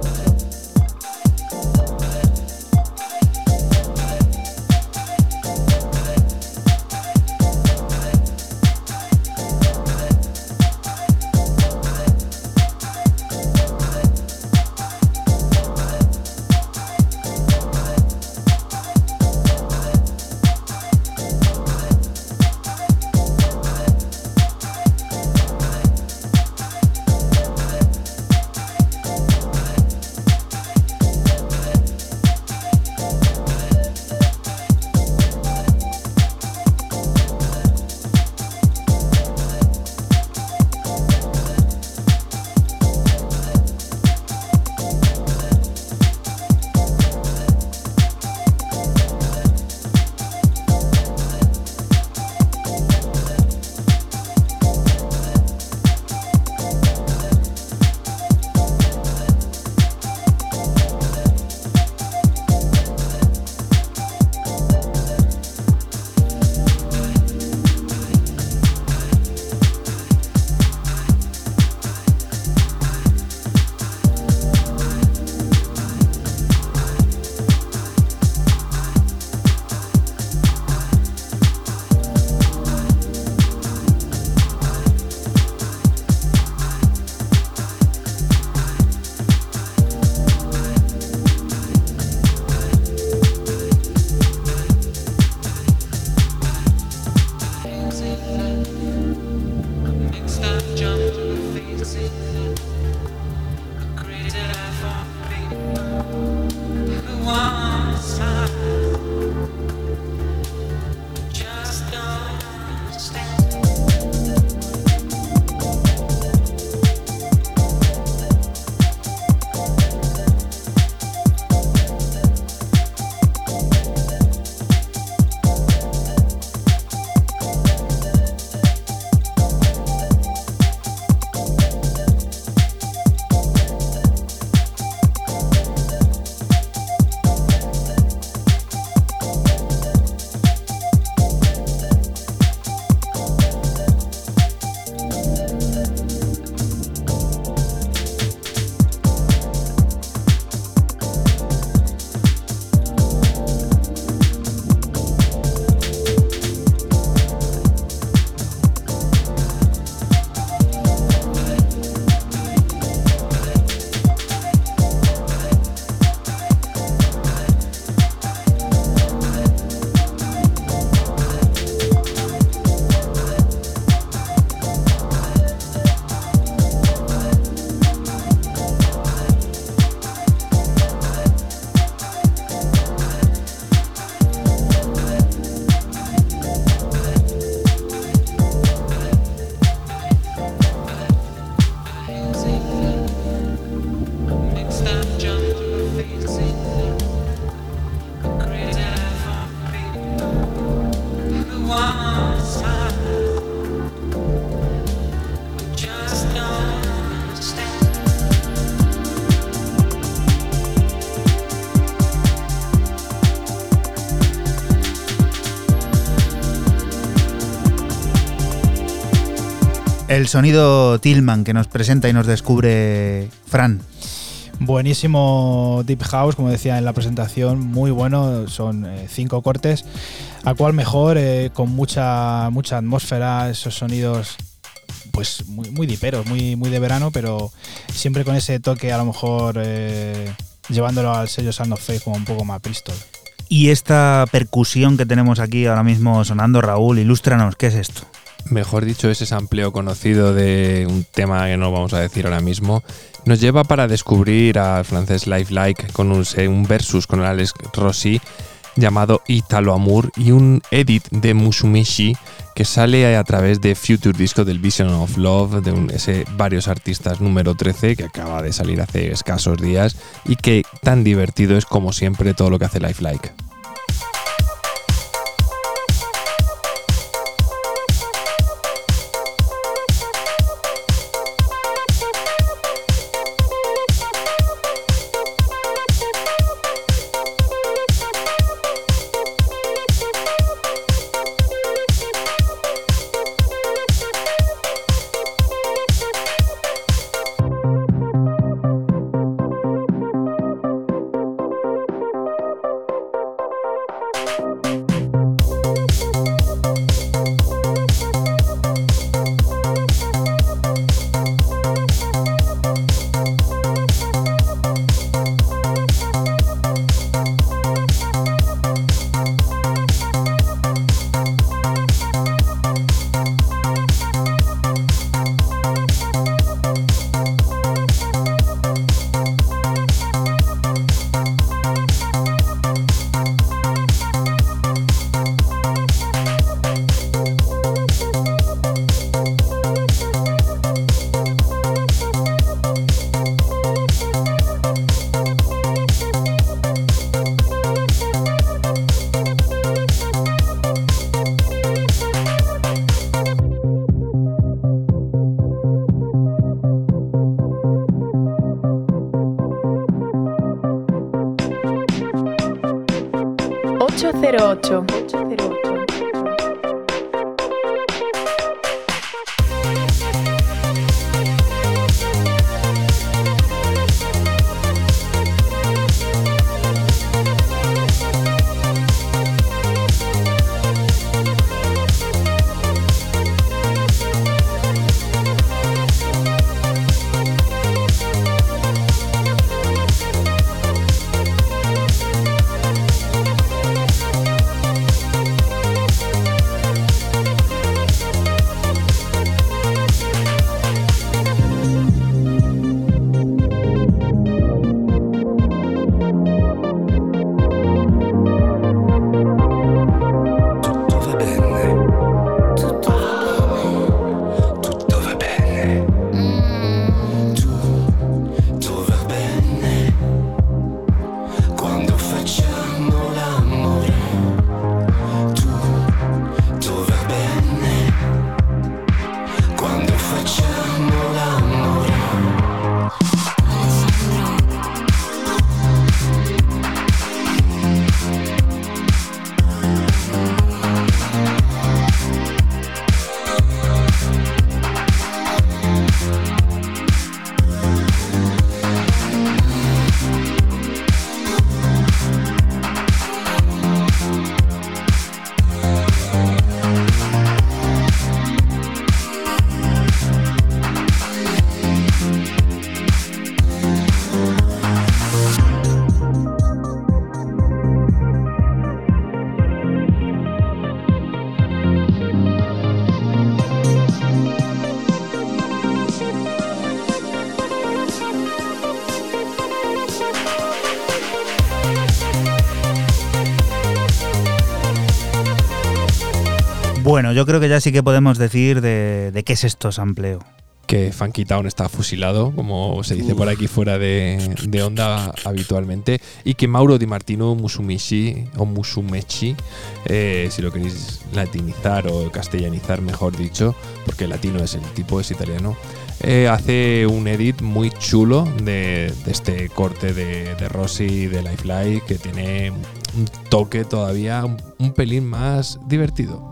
[SPEAKER 2] El sonido Tillman que nos presenta y nos descubre Fran.
[SPEAKER 3] Buenísimo Deep House, como decía en la presentación, muy bueno, son eh, cinco cortes. a cual mejor, eh, con mucha, mucha atmósfera, esos sonidos pues muy, muy diperos, muy, muy de verano, pero siempre con ese toque a lo mejor eh, llevándolo al sello Sound of Faith como un poco más Bristol.
[SPEAKER 2] Y esta percusión que tenemos aquí ahora mismo sonando, Raúl, ilústranos, ¿qué es esto?
[SPEAKER 4] Mejor dicho, ese sampleo conocido de un tema que no vamos a decir ahora mismo, nos lleva para descubrir al francés Life Like con un, versus con Alex Rossi llamado Italo Amour y un edit de Musumeci que sale a través de Future Disco del Vision of Love de un, ese varios artistas número 13 que acaba de salir hace escasos días y que tan divertido es como siempre todo lo que hace Life
[SPEAKER 2] Bueno, yo creo que ya sí que podemos decir de, qué es esto sampleo.
[SPEAKER 4] Que Funky Town está fusilado, como se dice por aquí fuera de, onda habitualmente, y que Mauro Di Martino Musumishi o Musumechi, eh, si lo queréis latinizar o castellanizar, mejor dicho, porque latino es el tipo, es italiano, eh, hace un edit muy chulo de, este corte de, de Rossi de Lifelike que tiene un toque todavía un pelín más divertido.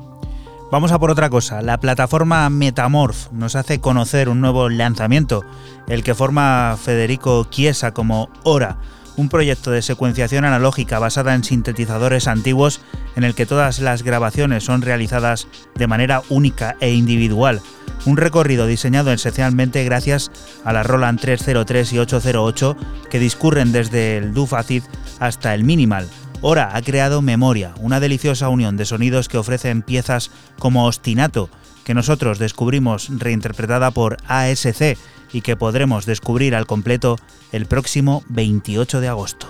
[SPEAKER 2] Vamos a por otra cosa. La plataforma Metamorph nos hace conocer un nuevo lanzamiento, el que forma Federico Chiesa como Hora, un proyecto de secuenciación analógica basada en sintetizadores antiguos en el que todas las grabaciones son realizadas de manera única e individual. Un recorrido diseñado esencialmente gracias a la Roland 303 y 808 que discurren desde el Do Facid hasta el Minimal. Ora ha creado Memoria, una deliciosa unión de sonidos que ofrecen piezas como Ostinato, que nosotros descubrimos reinterpretada por ASC y que podremos descubrir al completo el próximo 28 de agosto.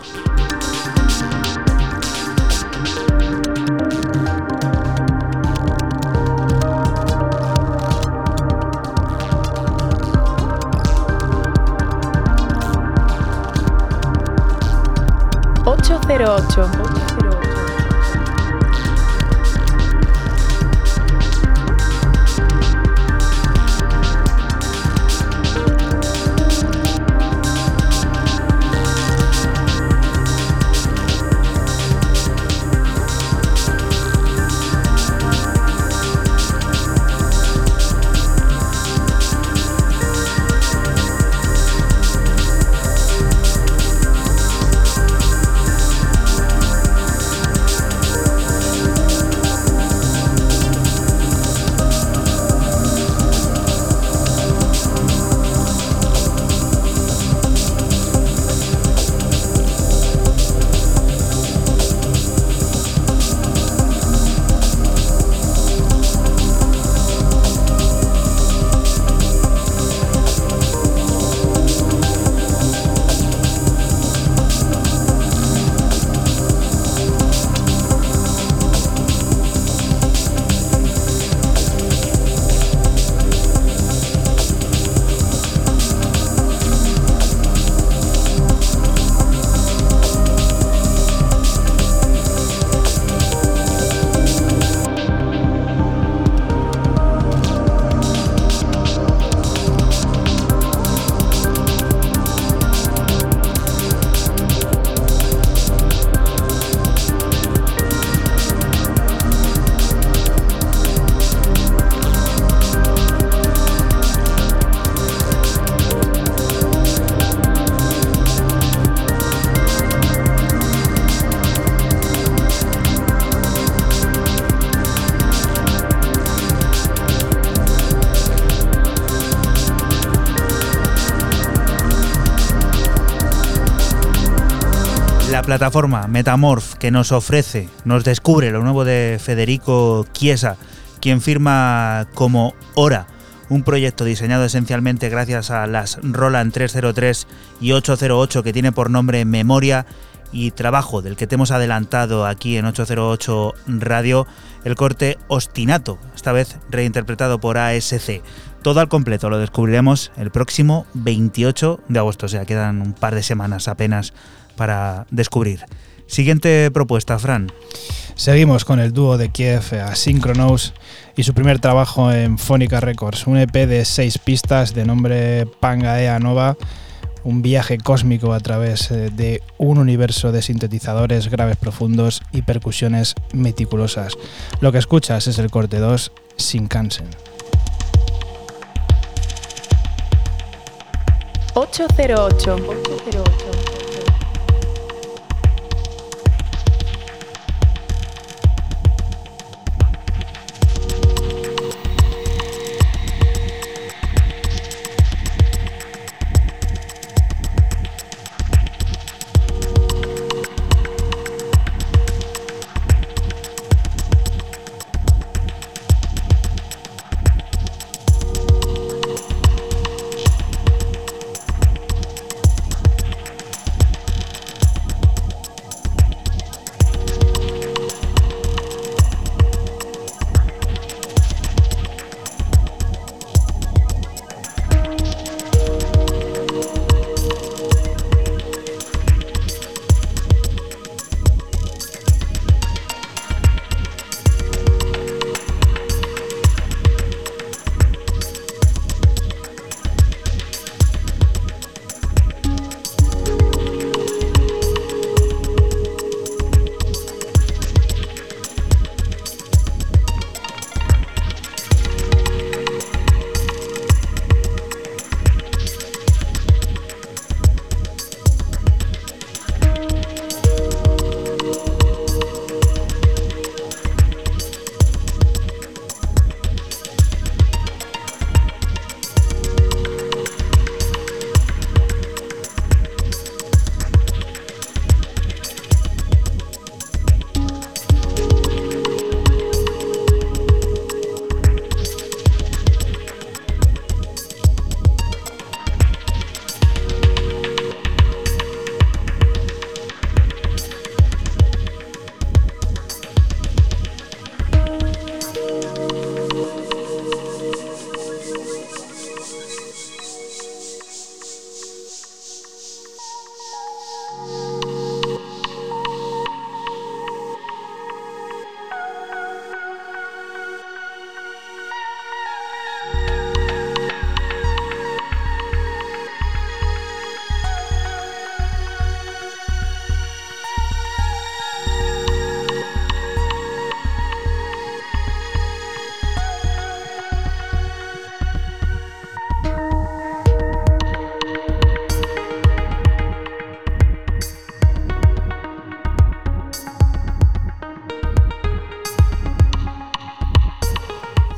[SPEAKER 5] 808. Plataforma Metamorph que nos ofrece, nos descubre lo nuevo de Federico Chiesa, quien firma como Hora, un proyecto diseñado esencialmente gracias a las Roland 303 y 808 que tiene por nombre Memoria y trabajo del que te hemos adelantado aquí en 808 Radio, el corte Ostinato, esta vez reinterpretado por ASC. Todo al completo lo descubriremos el próximo 28 de agosto, o sea, quedan un par de semanas apenas para descubrir. Siguiente propuesta, Fran.
[SPEAKER 3] Seguimos con el dúo de Kiev Asynchronous y su primer trabajo en Phonica Records, un EP de seis pistas de nombre Pangaea Nova, un viaje cósmico a través eh, de un universo de sintetizadores graves profundos y percusiones meticulosas. Lo que escuchas es el corte 2, Shinkansen.
[SPEAKER 5] 808. 808.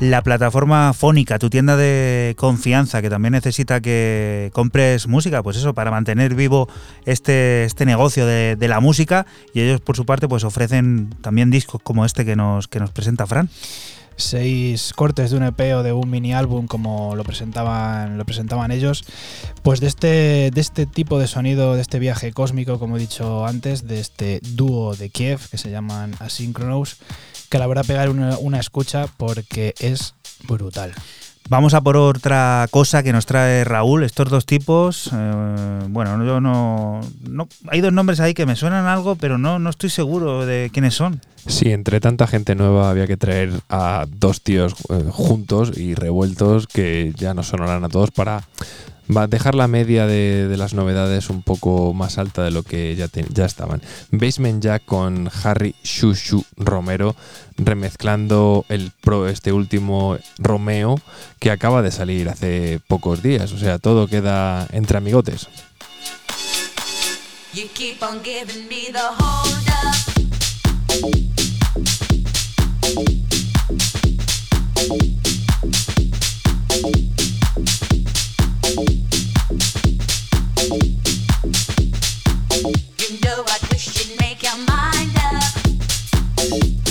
[SPEAKER 2] La plataforma Fónica, tu tienda de confianza, que también necesita que compres música, pues eso, para mantener vivo este, este negocio de, la música. Y ellos, por su parte, pues ofrecen también discos como este que nos, que nos presenta Fran
[SPEAKER 3] seis cortes de un EP o de un mini álbum como lo presentaban, lo presentaban ellos, pues de este, de este tipo de sonido, de este viaje cósmico, como he dicho antes, de este dúo de Kiev que se llaman Asynchronous, que la verdad pegar una, una escucha porque es brutal.
[SPEAKER 2] Vamos a por otra cosa que nos trae Raúl. Estos dos tipos, eh, bueno, yo no, no, Hay dos nombres ahí que me suenan algo, pero no, no estoy seguro de quiénes son.
[SPEAKER 11] Sí, entre tanta gente nueva había que traer a dos tíos eh, juntos y revueltos que ya nos sonarán a todos para va a dejar la media de, las novedades un poco más alta de lo que ya, ya estaban. Basement Jack con Harry Shushu Romero remezclando el pro, este último Romeo que acaba de salir hace pocos días. O sea, todo queda entre amigotes. You know I wish you'd make your mind up.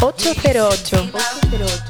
[SPEAKER 1] 808. 808.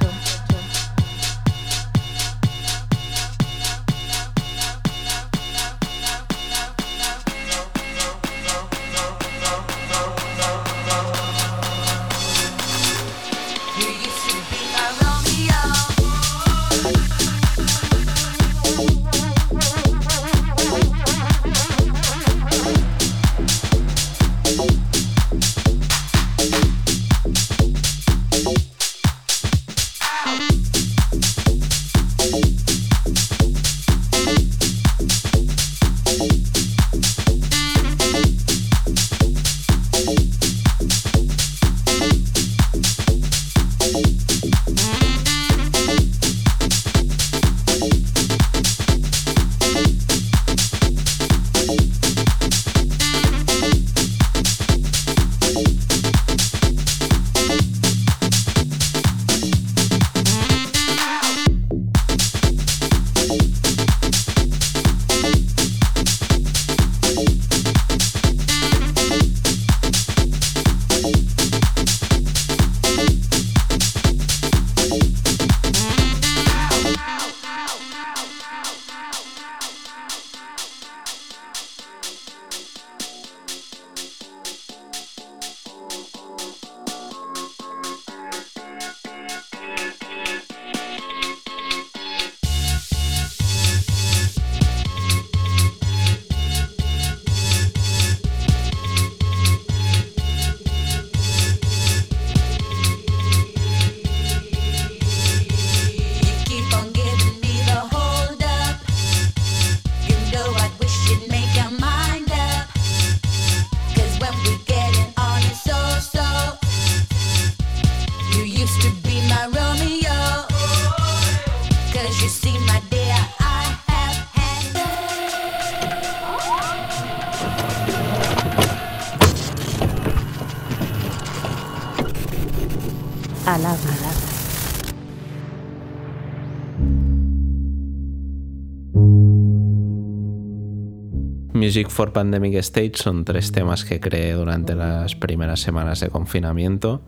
[SPEAKER 12] Music for Pandemic Stage son tres temas que creé durante las primeras semanas de confinamiento.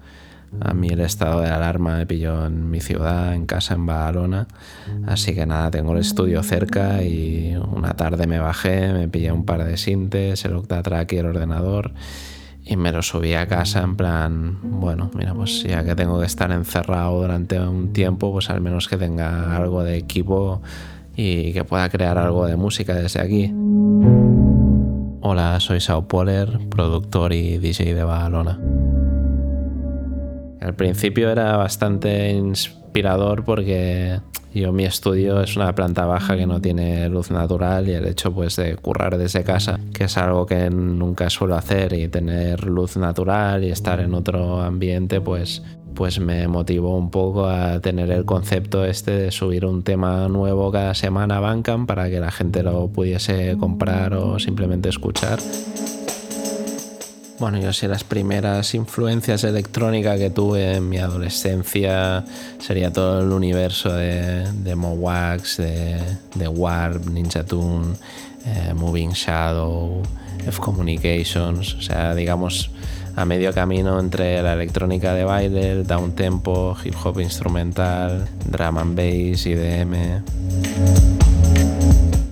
[SPEAKER 12] A mí el estado de alarma me pilló en mi ciudad, en casa en Badalona. Así que nada, tengo el estudio cerca y una tarde me bajé, me pillé un par de sintes, el Octatrack y el ordenador y me lo subí a casa en plan, bueno, mira, pues ya que tengo que estar encerrado durante un tiempo, pues al menos que tenga algo de equipo y que pueda crear algo de música desde aquí. Hola, soy Sao Poler, productor y DJ de Badalona. Al principio era bastante inspirador porque yo mi estudio es una planta baja que no tiene luz natural y el hecho pues de currar desde casa, que es algo que nunca suelo hacer y tener luz natural y estar en otro ambiente pues pues me motivó un poco a tener el concepto este de subir un tema nuevo cada semana a Bandcamp para que la gente lo pudiese comprar o simplemente escuchar. Bueno, yo sé las primeras influencias electrónicas que tuve en mi adolescencia sería todo el universo de, de Mowax, de, Warp, Ninja Tune, eh, Moving Shadow, F Communications, o sea, digamos a medio camino entre la electrónica de baile, el down tempo, hip hop instrumental, drum and bass, IDM.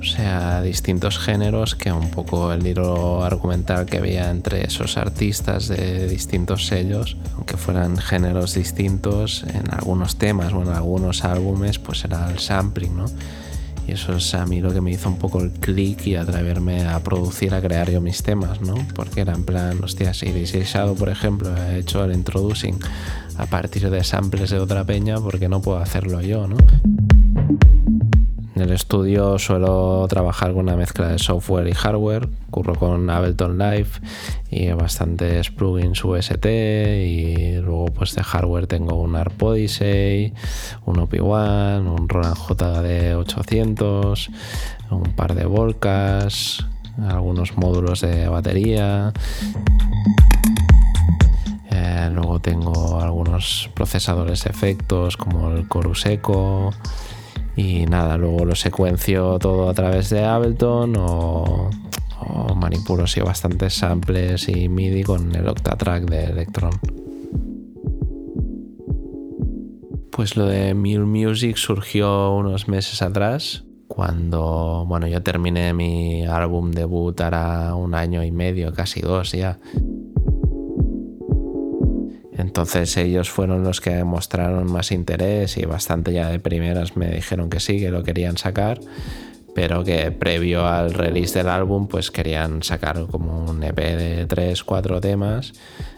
[SPEAKER 12] O sea, distintos géneros que un poco el hilo argumental que había entre esos artistas de distintos sellos, aunque fueran géneros distintos, en algunos temas o en algunos álbumes, pues era el sampling, ¿no? Eso es a mí lo que me hizo un poco el clic y atreverme a producir, a crear yo mis temas, ¿no? Porque era en plan, hostia, si DJ Shadow, por ejemplo, ha hecho el introducing a partir de samples de otra peña, ¿por qué no puedo hacerlo yo, no? En el estudio suelo trabajar con una mezcla de software y hardware, curro con Ableton Live y bastantes plugins UST y luego pues de hardware tengo un ARP Odyssey, un OP1, un Roland JD 800, un par de Volcas, algunos módulos de batería. Eh, luego tengo algunos procesadores efectos como el Chorus Echo y nada, luego lo secuencio todo a través de Ableton o, o manipulo sí, bastantes samples y MIDI con el Octatrack de Electron. Pues lo de Mule Music surgió unos meses atrás, cuando bueno, yo terminé mi álbum debut hará un año y medio, casi dos ya. Entonces ellos fueron los que mostraron más interés y bastante ya de primeras me dijeron que sí, que lo querían sacar, pero que previo al release del álbum pues querían sacar como un EP de 3, 4 temas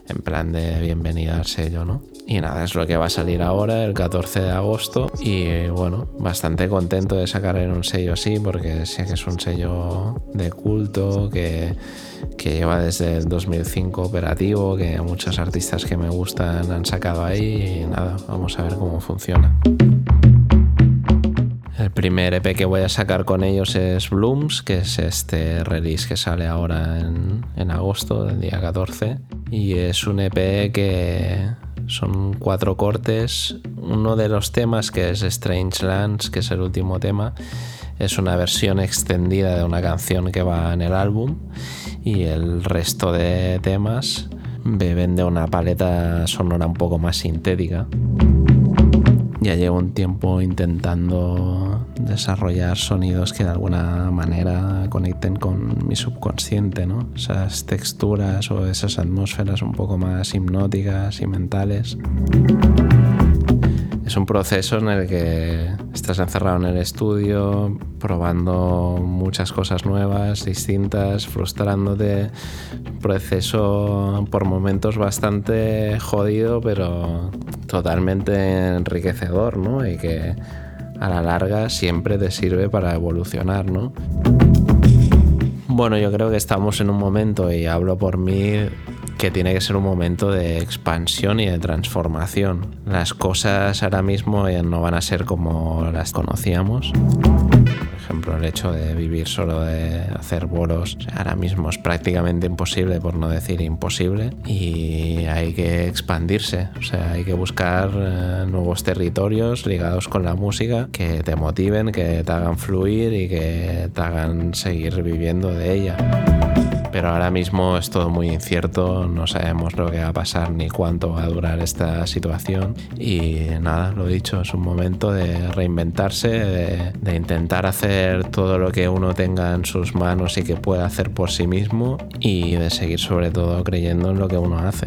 [SPEAKER 12] en plan de bienvenida al sello, ¿no? Y nada, es lo que va a salir ahora, el 14 de agosto. Y bueno, bastante contento de sacar en un sello así, porque sé que es un sello de culto, que, que lleva desde el 2005 operativo, que muchos artistas que me gustan han sacado ahí. Y nada, vamos a ver cómo funciona. Primer EP que voy a sacar con ellos es Blooms, que es este release que sale ahora en, en agosto, el día 14. Y es un EP que son cuatro cortes. Uno de los temas, que es Strange Lands, que es el último tema, es una versión extendida de una canción que va en el álbum. Y el resto de temas beben de una paleta sonora un poco más sintética. Ya llevo un tiempo intentando desarrollar sonidos que de alguna manera conecten con mi subconsciente, ¿no? Esas texturas o esas atmósferas un poco más hipnóticas y mentales. Es un proceso en el que estás encerrado en el estudio, probando muchas cosas nuevas, distintas, frustrándote. Un proceso por momentos bastante jodido, pero totalmente enriquecedor, ¿no? Y que a la larga siempre te sirve para evolucionar, ¿no? Bueno, yo creo que estamos en un momento, y hablo por mí, que tiene que ser un momento de expansión y de transformación. Las cosas ahora mismo no van a ser como las conocíamos. Por ejemplo, el hecho de vivir solo de hacer bolos ahora mismo es prácticamente imposible, por no decir imposible, y hay que expandirse, o sea, hay que buscar eh, nuevos territorios ligados con la música que te motiven, que te hagan fluir y que te hagan seguir viviendo de ella pero ahora mismo es todo muy incierto, no sabemos lo que va a pasar ni cuánto va a durar esta situación y nada, lo dicho, es un momento de reinventarse, de, de, intentar hacer todo lo que uno tenga en sus manos y que pueda hacer por sí mismo y de seguir sobre todo creyendo en lo que uno hace.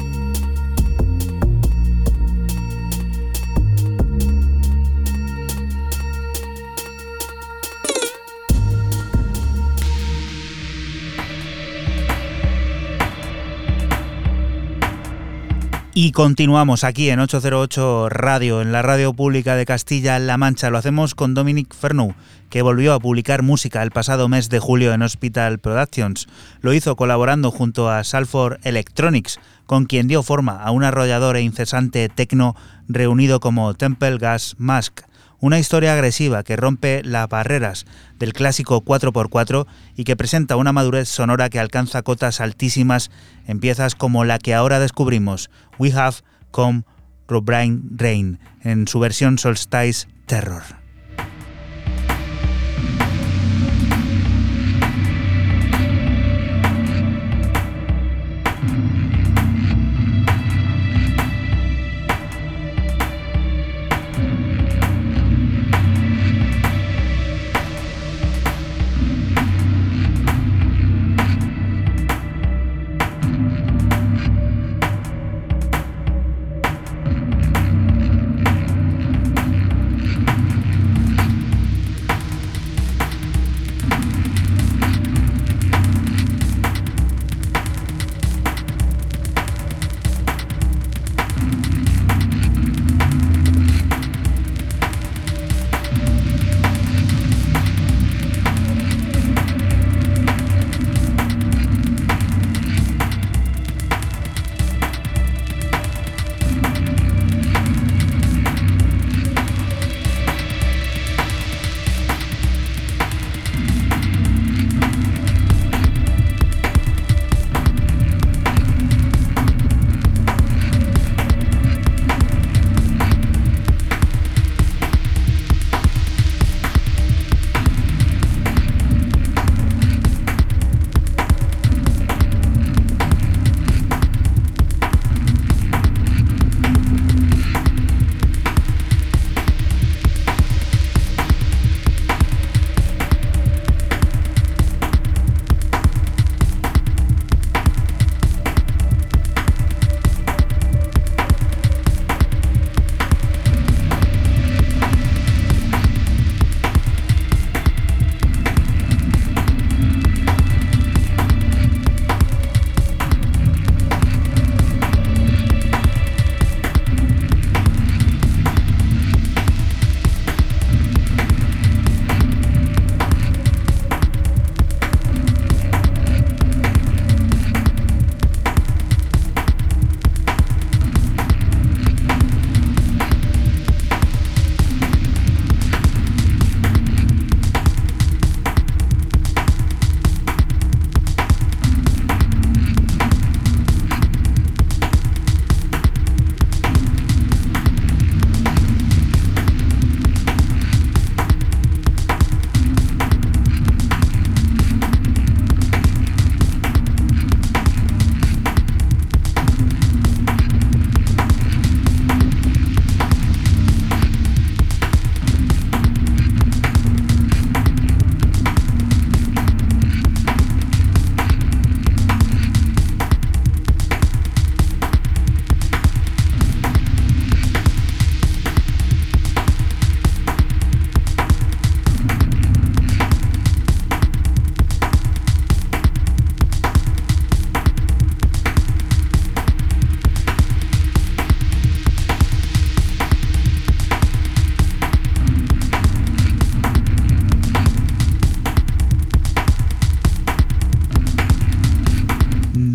[SPEAKER 2] Y continuamos aquí en 808 Radio, en la radio pública de Castilla-La Mancha. Lo hacemos con Dominic Fernou, que volvió a publicar música el pasado mes de julio en Hospital Productions. Lo hizo colaborando junto a Salford Electronics, con quien dio forma a un arrollador e incesante tecno reunido como Temple Gas Mask una historia agresiva que rompe las barreras del clásico 4x4 y que presenta una madurez sonora que alcanza cotas altísimas en piezas como la que ahora descubrimos, We Have Come Robrain Rain, en su versión Solstice Terror.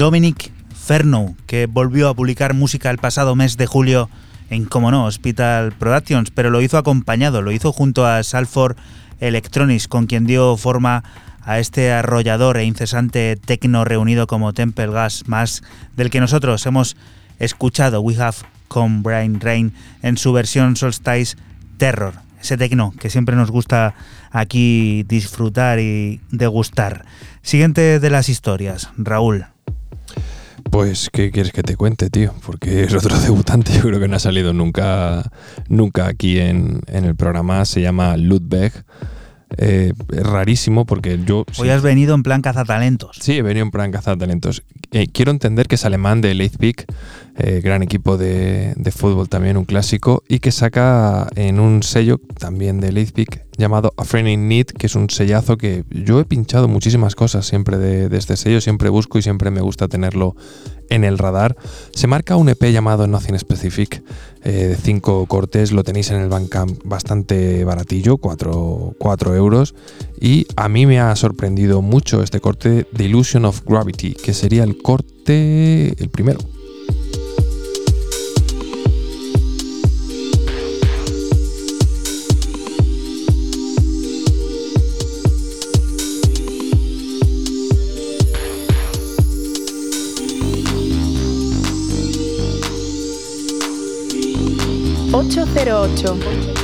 [SPEAKER 2] Dominic Ferno, que volvió a publicar música el pasado mes de julio en, como no, Hospital Productions, pero lo hizo acompañado, lo hizo junto a Salford Electronics, con quien dio forma a este arrollador e incesante tecno reunido como Temple Gas Mask, del que nosotros hemos escuchado We Have Come Brain Rain en su versión Solstice Terror, ese tecno que siempre nos gusta aquí disfrutar y degustar. Siguiente de las historias, Raúl.
[SPEAKER 4] Pues, ¿qué quieres que te cuente, tío? Porque es otro debutante, yo creo que no ha salido nunca, nunca aquí en, en el programa. Se llama Ludwig. Eh, es rarísimo porque yo...
[SPEAKER 2] Hoy has venido en plan cazatalentos.
[SPEAKER 4] Sí, he venido en plan cazatalentos. Eh, quiero entender que es alemán de Leipzig, eh, gran equipo de, de, fútbol también, un clásico, y que saca en un sello también de Leipzig llamado A Friend Need, que es un sellazo que yo he pinchado muchísimas cosas siempre de, de este sello, siempre busco y siempre me gusta tenerlo en el radar. Se marca un EP llamado Nothing Specific eh, de 5 cortes, lo tenéis en el Bandcamp bastante baratillo, 4, 4 euros. Y a mí me ha sorprendido mucho este corte The Illusion of Gravity, que sería el corte, el primero.
[SPEAKER 1] ocho cero ocho.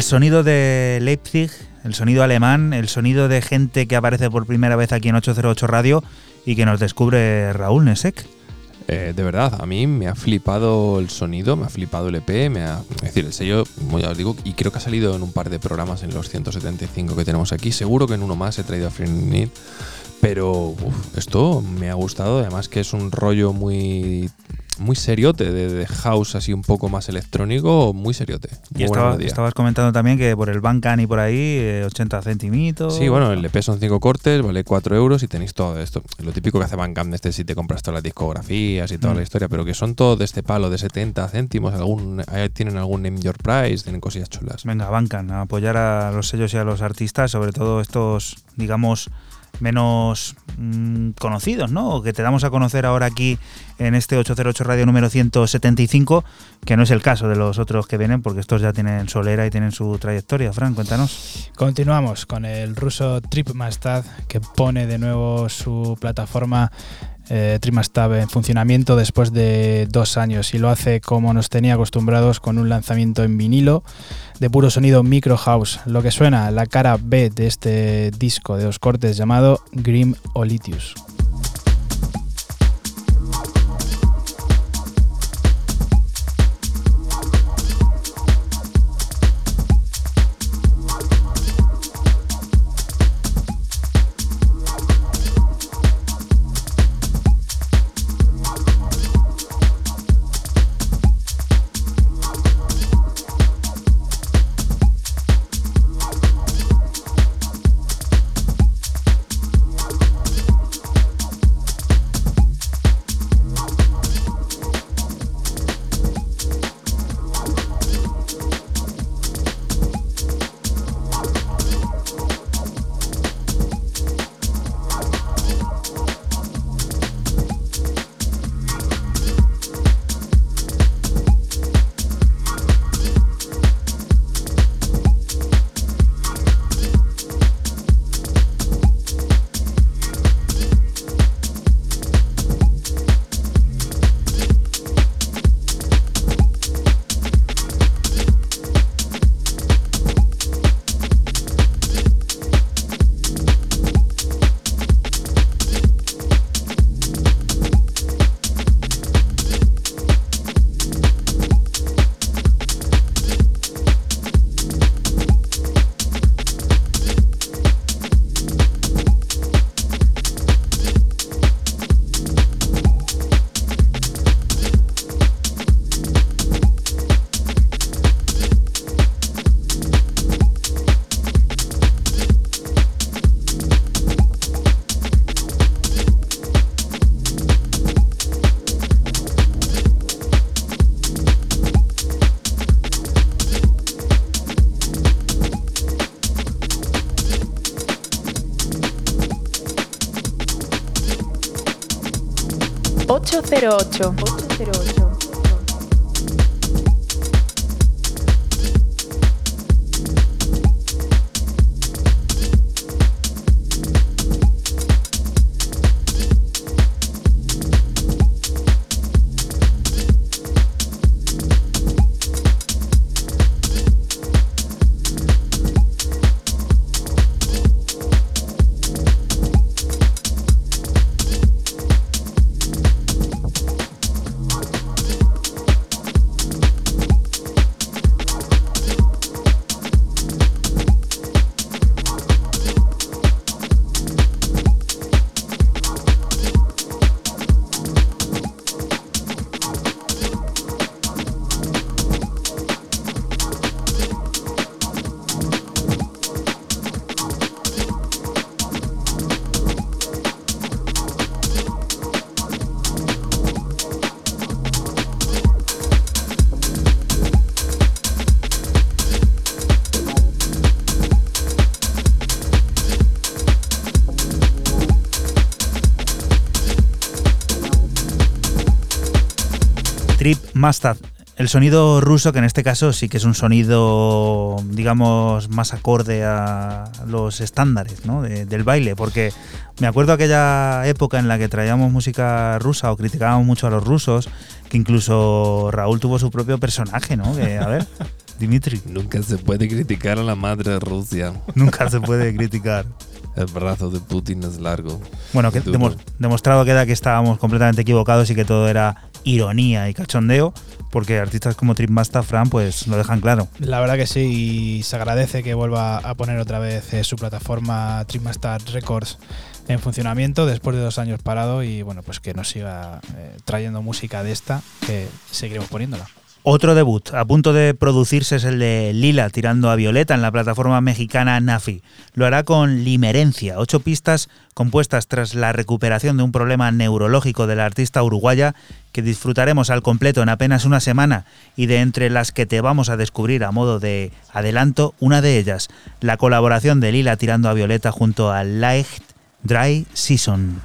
[SPEAKER 2] El sonido de Leipzig, el sonido alemán, el sonido de gente que aparece por primera vez aquí en 808 Radio y que nos descubre Raúl Nesek.
[SPEAKER 4] Eh, de verdad, a mí me ha flipado el sonido, me ha flipado el EP, me ha, es decir, el sello, ya os digo, y creo que ha salido en un par de programas en los 175 que tenemos aquí. Seguro que en uno más he traído a Free Need, pero esto me ha gustado, además que es un rollo muy muy seriote, de, de, house así un poco más electrónico, muy seriote. Muy
[SPEAKER 2] y estaba, estabas comentando también que por el Bandcamp y por ahí, eh, 80 centimitos.
[SPEAKER 4] Sí, bueno, el EP son 5 cortes, vale 4 euros y tenéis todo esto. Lo típico que hace Bandcamp, este si te compras todas las discografías y toda mm. la historia, pero que son todos de este palo de 70 céntimos, algún, tienen algún name your price, tienen cosillas chulas.
[SPEAKER 2] Venga, Bandcamp, a apoyar a los sellos y a los artistas, sobre todo estos, digamos, menos mmm, conocidos, ¿no? O que te damos a conocer ahora aquí en este 808 Radio número 175, que no es el caso de los otros que vienen, porque estos ya tienen solera y tienen su trayectoria. Fran, cuéntanos.
[SPEAKER 3] Continuamos con el ruso Trip Mastad, que pone de nuevo su plataforma eh, Trimastab en funcionamiento después de dos años y lo hace como nos tenía acostumbrados con un lanzamiento en vinilo de puro sonido micro house. Lo que suena la cara B de este disco de dos cortes llamado Grim Olitius. 808.
[SPEAKER 2] Mastad, el sonido ruso, que en este caso sí que es un sonido, digamos, más acorde a los estándares del baile, porque me acuerdo aquella época en la que traíamos música rusa o criticábamos mucho a los rusos, que incluso Raúl tuvo su propio personaje, ¿no? Que, a ver, Dimitri.
[SPEAKER 4] Nunca se puede criticar a la madre de Rusia.
[SPEAKER 2] Nunca se puede criticar.
[SPEAKER 4] El brazo de Putin es largo.
[SPEAKER 2] Bueno, que demostrado queda que estábamos completamente equivocados y que todo era ironía y cachondeo, porque artistas como Trip Master Fran pues lo dejan claro.
[SPEAKER 3] La verdad que sí, y se agradece que vuelva a poner otra vez eh, su plataforma Trip Master Records en funcionamiento después de dos años parado y bueno, pues que nos siga eh, trayendo música de esta, que seguiremos poniéndola.
[SPEAKER 2] Otro debut a punto de producirse es el de Lila tirando a Violeta en la plataforma mexicana Nafi. Lo hará con Limerencia, ocho pistas compuestas tras la recuperación de un problema neurológico de la artista uruguaya que disfrutaremos al completo en apenas una semana y de entre las que te vamos a descubrir a modo de adelanto, una de ellas, la colaboración de Lila tirando a Violeta junto a Light Dry Season.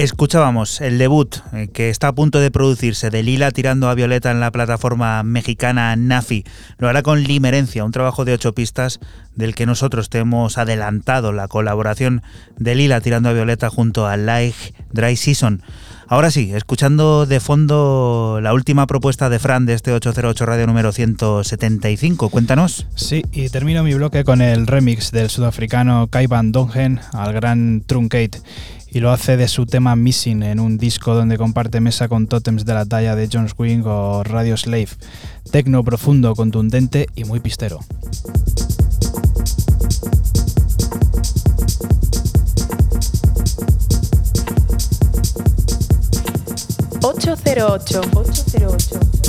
[SPEAKER 2] Escuchábamos el debut eh, que está a punto de producirse de Lila tirando a Violeta en la plataforma mexicana Nafi. Lo hará con Limerencia, un trabajo de ocho pistas del que nosotros te hemos adelantado la colaboración de Lila tirando a Violeta junto a Like Dry Season. Ahora sí, escuchando de fondo la última propuesta de Fran de este 808 Radio número 175. Cuéntanos.
[SPEAKER 3] Sí, y termino mi bloque con el remix del sudafricano Kai Van Dongen al gran Truncate y lo hace de su tema Missing en un disco donde comparte mesa con tótems de la talla de Jones Wing o Radio Slave. Tecno profundo, contundente y muy pistero.
[SPEAKER 1] 808 808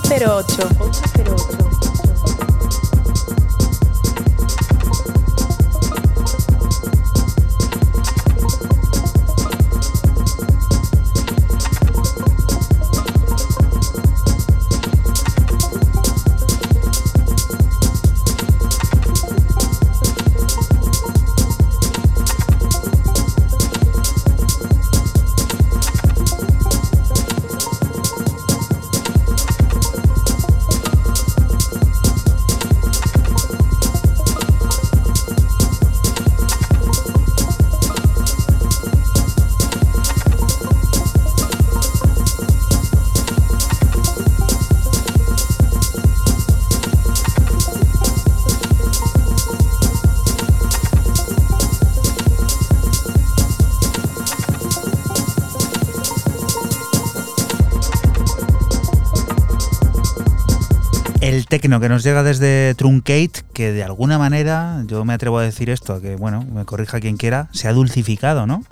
[SPEAKER 1] 808.
[SPEAKER 2] Que nos llega desde Truncate, que de alguna manera, yo me atrevo a decir esto, que bueno, me corrija quien quiera, se ha dulcificado, ¿no?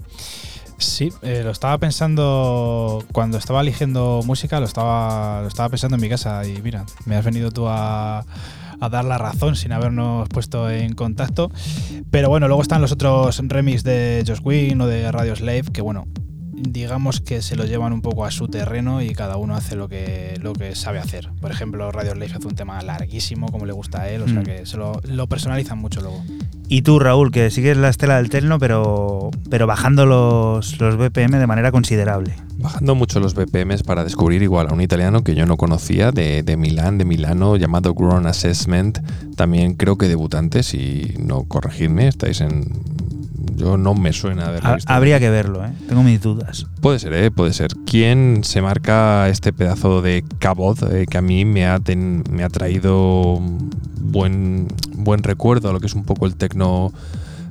[SPEAKER 3] Sí, eh, lo estaba pensando cuando estaba eligiendo música, lo estaba, lo estaba pensando en mi casa y mira, me has venido tú a, dar la razón sin habernos puesto en contacto. Pero bueno, luego están los otros remix de Josh Wynn o de Radio Slave, que bueno, digamos que se lo llevan un poco a su terreno y cada uno hace lo que, lo que sabe hacer. Por ejemplo, Radio Life hace un tema larguísimo, como le gusta a él, o sea
[SPEAKER 2] Mm.
[SPEAKER 3] que se lo, lo personalizan mucho luego.
[SPEAKER 2] Y tú, Raúl, que sigues la estela del techno, pero, pero bajando los, los BPM de manera considerable.
[SPEAKER 4] Bajando mucho los BPMs para descubrir igual a un italiano que yo no conocía de, de Milán, de Milano, llamado Grown Assessment. También creo que debutante, si no corregidme, estáis en... Yo no me suena haberlo
[SPEAKER 2] Ha-
[SPEAKER 4] visto.
[SPEAKER 2] habría que verlo, ¿eh? Tengo mis dudas.
[SPEAKER 4] Puede ser, ¿eh? puede ser. ¿Quién se marca este pedazo de cabot eh, que a mí me ha, ten- me ha traído buen, buen recuerdo a lo que es un poco el tecno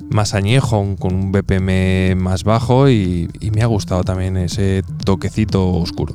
[SPEAKER 4] más añejo, con un BPM más bajo y, y me ha gustado también ese toquecito oscuro.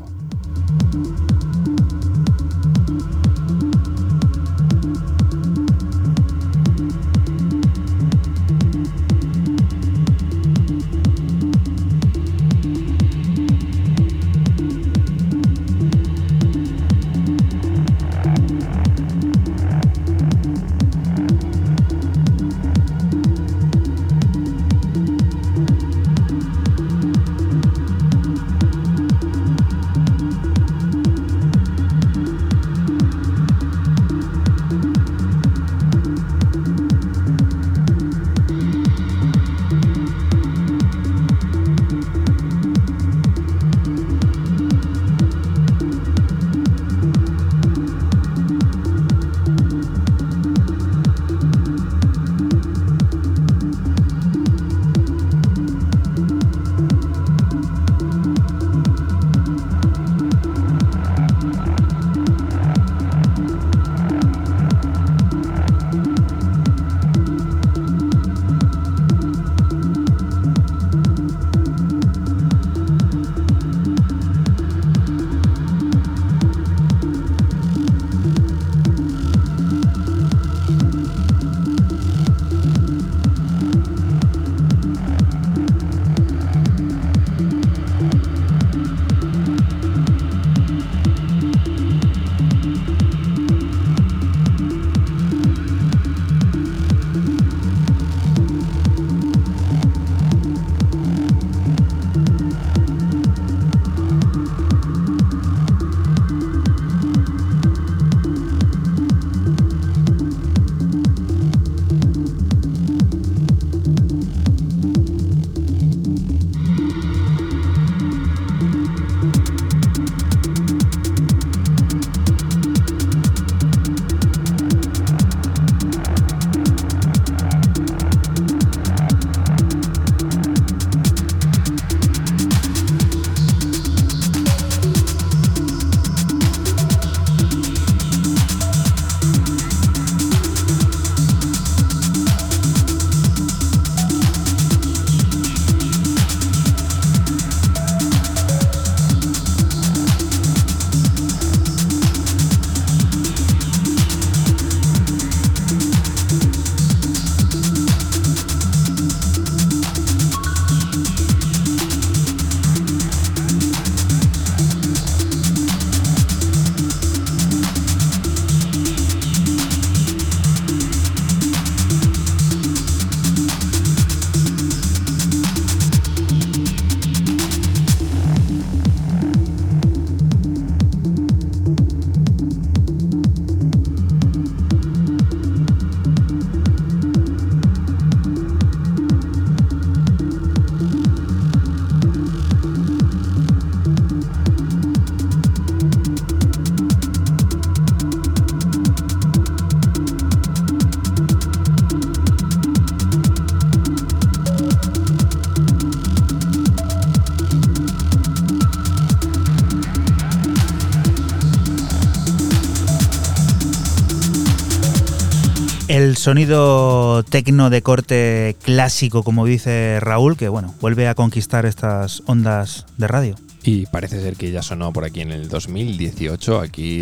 [SPEAKER 2] Sonido tecno de corte clásico, como dice Raúl, que bueno, vuelve a conquistar estas ondas de radio.
[SPEAKER 4] Y parece ser que ya sonó por aquí en el 2018. Aquí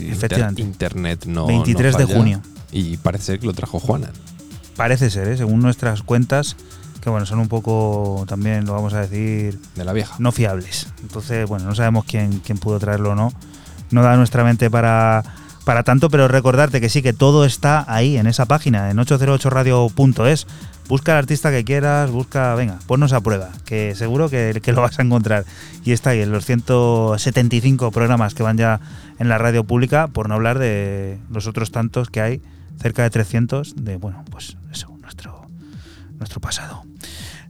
[SPEAKER 4] inter-
[SPEAKER 2] Efectivamente.
[SPEAKER 4] internet no.
[SPEAKER 2] 23
[SPEAKER 4] no
[SPEAKER 2] de junio.
[SPEAKER 4] Y parece ser que lo trajo Juana.
[SPEAKER 2] Parece ser, ¿eh? según nuestras cuentas, que bueno, son un poco también, lo vamos a decir,
[SPEAKER 4] De la vieja.
[SPEAKER 2] no fiables. Entonces, bueno, no sabemos quién, quién pudo traerlo o no. No da nuestra mente para, para tanto, pero recordarte que sí, que todo está ahí, en esa página, en 808radio.es. Busca al artista que quieras, busca, venga, ponnos a prueba, que seguro que, lo vas a encontrar. Y está ahí en los 175 programas que van ya en la radio pública, por no hablar de los otros tantos que hay, cerca de 300, de, bueno, pues eso, nuestro, nuestro pasado.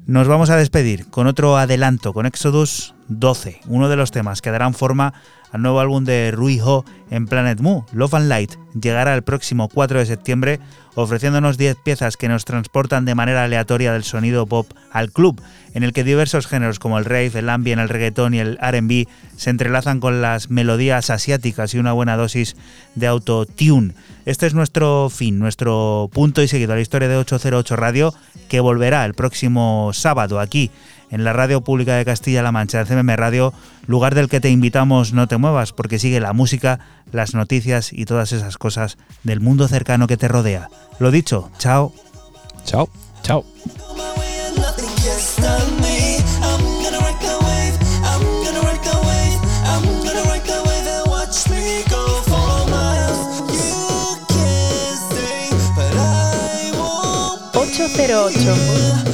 [SPEAKER 2] Nos vamos a despedir con otro adelanto, con Exodus 12, uno de los temas que darán forma al nuevo álbum de Rui Ho en Planet Mu, Love and Light, llegará el próximo 4 de septiembre ofreciéndonos 10 piezas que nos transportan de manera aleatoria del sonido pop al club, en el que diversos géneros como el rave, el ambient, el reggaetón y el RB se entrelazan con las melodías asiáticas y una buena dosis de autotune. Este es nuestro fin, nuestro punto y seguido a la historia de 808 Radio, que volverá el próximo sábado aquí en la radio pública de Castilla-La Mancha, el CMM Radio, lugar del que te invitamos no te muevas, porque sigue la música, las noticias y todas esas cosas del mundo cercano que te rodea. Lo dicho, chao.
[SPEAKER 4] Chao,
[SPEAKER 1] chao.
[SPEAKER 6] 808.